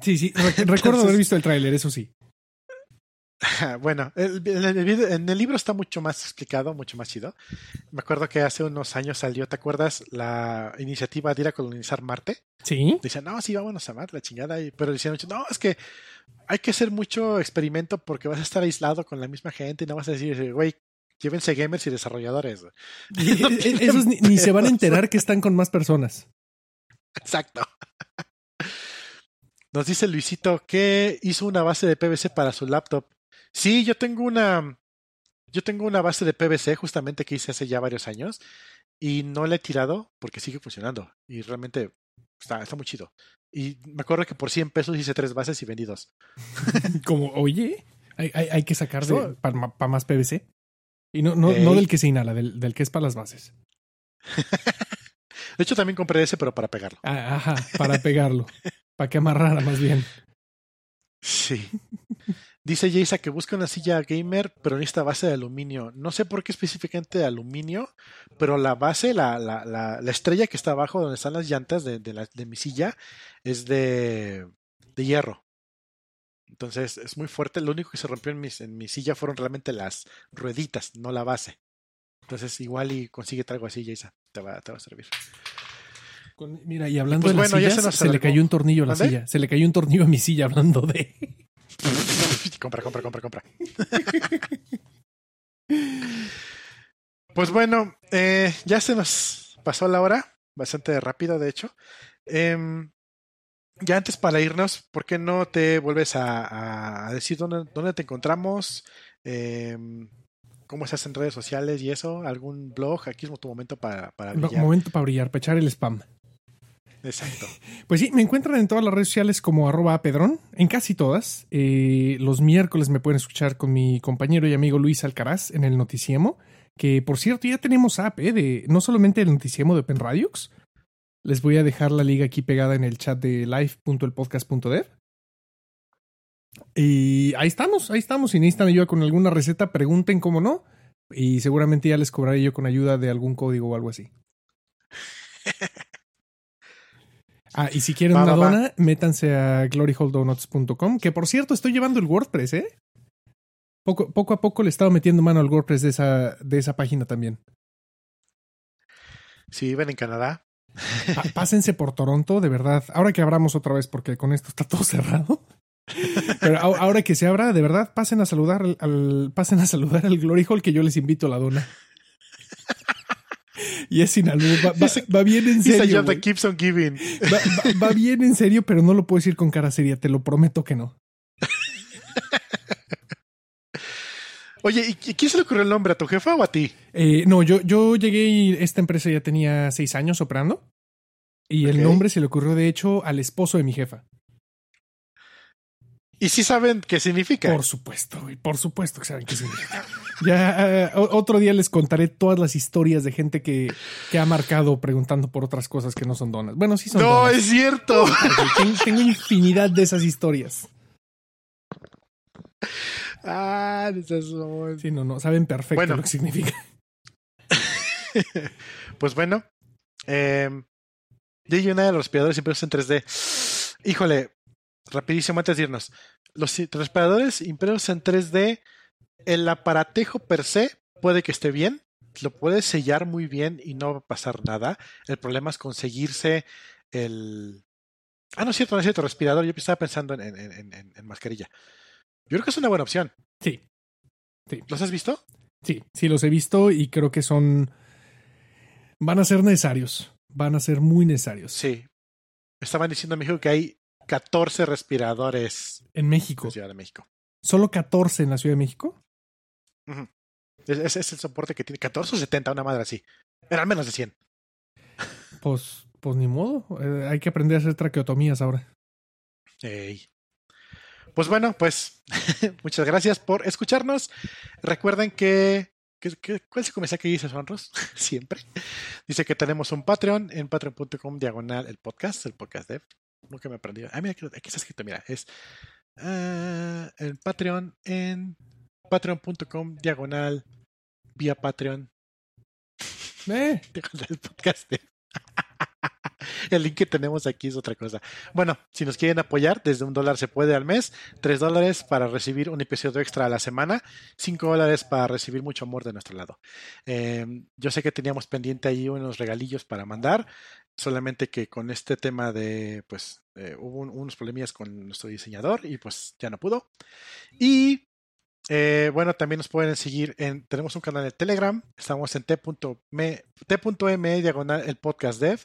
Sí, sí. re- recuerdo haber visto el tráiler, eso sí. bueno, el- el- en el libro está mucho más explicado, mucho más chido. Me acuerdo que hace unos años salió, ¿te acuerdas? La iniciativa de ir a colonizar Marte. Sí. Decían, no, sí, vámonos a Marte, la chingada. y- Pero decían, no, es que hay que hacer mucho experimento porque vas a estar aislado con la misma gente y no vas a decir, güey, llévense gamers y desarrolladores. No Esos ni, ni se van a enterar que están con más personas. Exacto. Nos dice Luisito que hizo una base de PVC para su laptop. Sí, yo tengo una. Yo tengo una base de PVC justamente que hice hace ya varios años y no la he tirado porque sigue funcionando y realmente está, está muy chido. Y me acuerdo que por 100 pesos hice tres bases y vendí dos. Como, oye, hay, hay- hay que sacar Eso- para más PVC. Y no, no, no Ey. del que se inhala, del, del que es para las bases. De hecho, también compré ese, pero para pegarlo. Ah, Ajá, para pegarlo. para que amarrara más bien. Sí. Dice Jaisa que busca una silla gamer, pero necesita base de aluminio. No sé por qué específicamente de aluminio, pero la base, la, la, la, la estrella que está abajo donde están las llantas de, de, la- de mi silla, es de, de hierro. Entonces es muy fuerte. Lo único que se rompió en, mis, en mi silla fueron realmente las rueditas, no la base. Entonces igual y consigue algo así, Jaisa. Te va, te va a servir. Con- mira, y hablando Pues de las bueno, sillas, se le cayó un tornillo a la silla. Se le cayó un tornillo a mi silla hablando de. compra, compra, compra, compra. pues bueno, eh, ya se nos pasó la hora, bastante rápido de hecho. Em, ya antes para irnos, ¿por qué no te vuelves a, a decir dónde, dónde te encontramos? Em, ¿Cómo estás en redes sociales y eso? ¿Algún blog? Aquí es tu momento para, para brillar. momento para brillar, para echar el spam. Exacto. Pues sí, me encuentran en todas las redes sociales como arroba pedrón, en casi todas. Eh, los miércoles me pueden escuchar con mi compañero y amigo Luis Alcaraz en el Noticiemo, que por cierto ya tenemos app, eh, de no solamente el Noticiemo de Open Radios. Les voy a dejar la liga aquí pegada en el chat de live.elpodcast.dev. Y ahí estamos, ahí estamos. Si necesitan ayuda con alguna receta, pregunten cómo no. Y seguramente ya les cobraré yo con ayuda de algún código o algo así. Ah, y si quieren Va, una va, va. dona, métanse a gloryholedonuts.com, que por cierto estoy llevando el WordPress, ¿eh? Poco, poco a poco le he estado metiendo mano al WordPress de esa, de esa página también. Si viven en Canadá, pásense por Toronto, de verdad. Ahora que abramos otra vez, porque con esto está todo cerrado. Pero ahora que se abra, de verdad, pasen a saludar al, al- pasen a saludar al Glory Hole que yo les invito a la dona. Y es sin albur, va, va- va bien en serio. job that güey. keeps on giving. Va, bien en serio, pero no lo puedo decir con cara seria, te lo prometo que no. Oye, ¿y quién se le ocurrió el nombre? ¿A tu jefa o a ti? Eh, no, yo, yo llegué y esta empresa ya tenía seis años operando. Y el nombre se le ocurrió, de hecho, al esposo de mi jefa. ¿Y sí saben qué significa? Por supuesto, güey, por supuesto que saben qué significa. Ya eh, otro día les contaré todas las historias de gente que, que ha marcado preguntando por otras cosas que no son donas. Bueno, sí son no, donas. es cierto. Tengo, tengo infinidad de esas historias. ah, esas son- Sí, no, no, saben perfecto Bueno. lo que significa. pues bueno, eh, una de los respiradores impresos en 3D. Híjole, rapidísimo antes de irnos. Los respiradores impresos en 3D, el aparatejo per se puede que esté bien, lo puedes sellar muy bien y no va a pasar nada. El problema es conseguirse el... Ah, no es cierto, no es cierto, respirador. Yo estaba pensando en, en, en, en mascarilla. Yo creo que es una buena opción. Sí. sí. ¿Los has visto? Sí, sí, los he visto y creo que son... Van a ser necesarios. Van a ser muy necesarios. Sí. Estaban diciendo en México que hay 14 respiradores. En México. En Ciudad de México. ¿Solo 14 en la Ciudad de México? Ese es, el soporte que tiene. 14 o 70, una madre así. Eran menos de 100. Pues, pues ni modo. Eh, hay que aprender a hacer traqueotomías ahora. Ey. Pues bueno, pues muchas gracias por escucharnos. Recuerden que, ¿cuál se comienza que dice Sonros? Siempre. Dice que tenemos un Patreon en patreon.com diagonal el podcast, el podcast dev. Nunca me aprendí. Ah, mira, aquí está escrito, mira, es uh, el Patreon en patreon.com diagonal vía Patreon. Eh. el podcast. El link que tenemos aquí es otra cosa. Bueno, si nos quieren apoyar, desde un dólar se puede al mes, tres dólares para recibir un episodio extra a la semana, cinco dólares para recibir mucho amor de nuestro lado. Eh, yo sé que teníamos pendiente ahí unos regalillos para mandar, solamente que con este tema de, pues, eh, hubo unos problemillas con nuestro diseñador y pues ya no pudo. Y eh, bueno, también nos pueden seguir en, tenemos un canal de Telegram, estamos en t.me, t.me diagonal el podcast dev,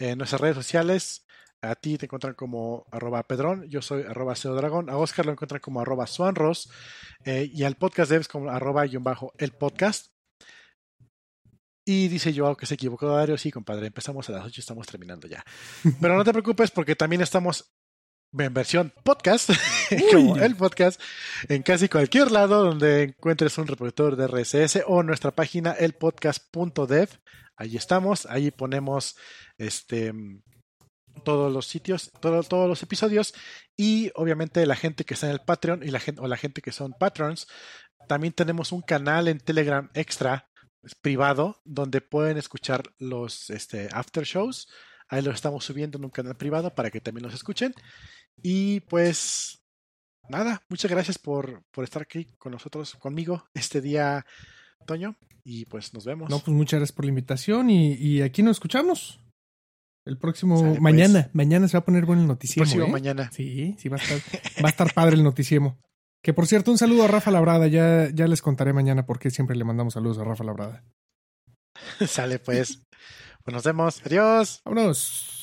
en nuestras redes sociales, a ti te encuentran como arroba pedrón, yo soy arroba dragón, a Oscar lo encuentran como arroba suanros, eh, y al podcast dev es como arroba y bajo el podcast. Y dice yo que se equivocó Dario, sí, compadre, empezamos a las 8 y estamos terminando ya. Pero no te preocupes porque también estamos en versión podcast, como el podcast, en casi cualquier lado donde encuentres un reproductor de RSS o nuestra página elpodcast.dev. Ahí estamos, ahí ponemos este todos los sitios, todos los episodios y obviamente la gente que está en el Patreon y la gente o la gente que son patrons, también tenemos un canal en Telegram extra privado donde pueden escuchar los este, after shows. Ahí lo estamos subiendo en un canal privado para que también los escuchen. Y pues nada, muchas gracias por, por estar aquí con nosotros, conmigo este día, Toño. Y pues nos vemos. No, pues muchas gracias por la invitación y, y aquí nos escuchamos. El próximo Sale, mañana, pues. mañana se va a poner bueno el noticiero. Próximo ¿eh? mañana. Sí, sí va a estar, va a estar padre el noticiemo. Que por cierto, un saludo a Rafa Labrada. Ya, ya les contaré mañana por qué siempre le mandamos saludos a Rafa Labrada. Sale pues. Pues nos vemos. Adiós. Vámonos.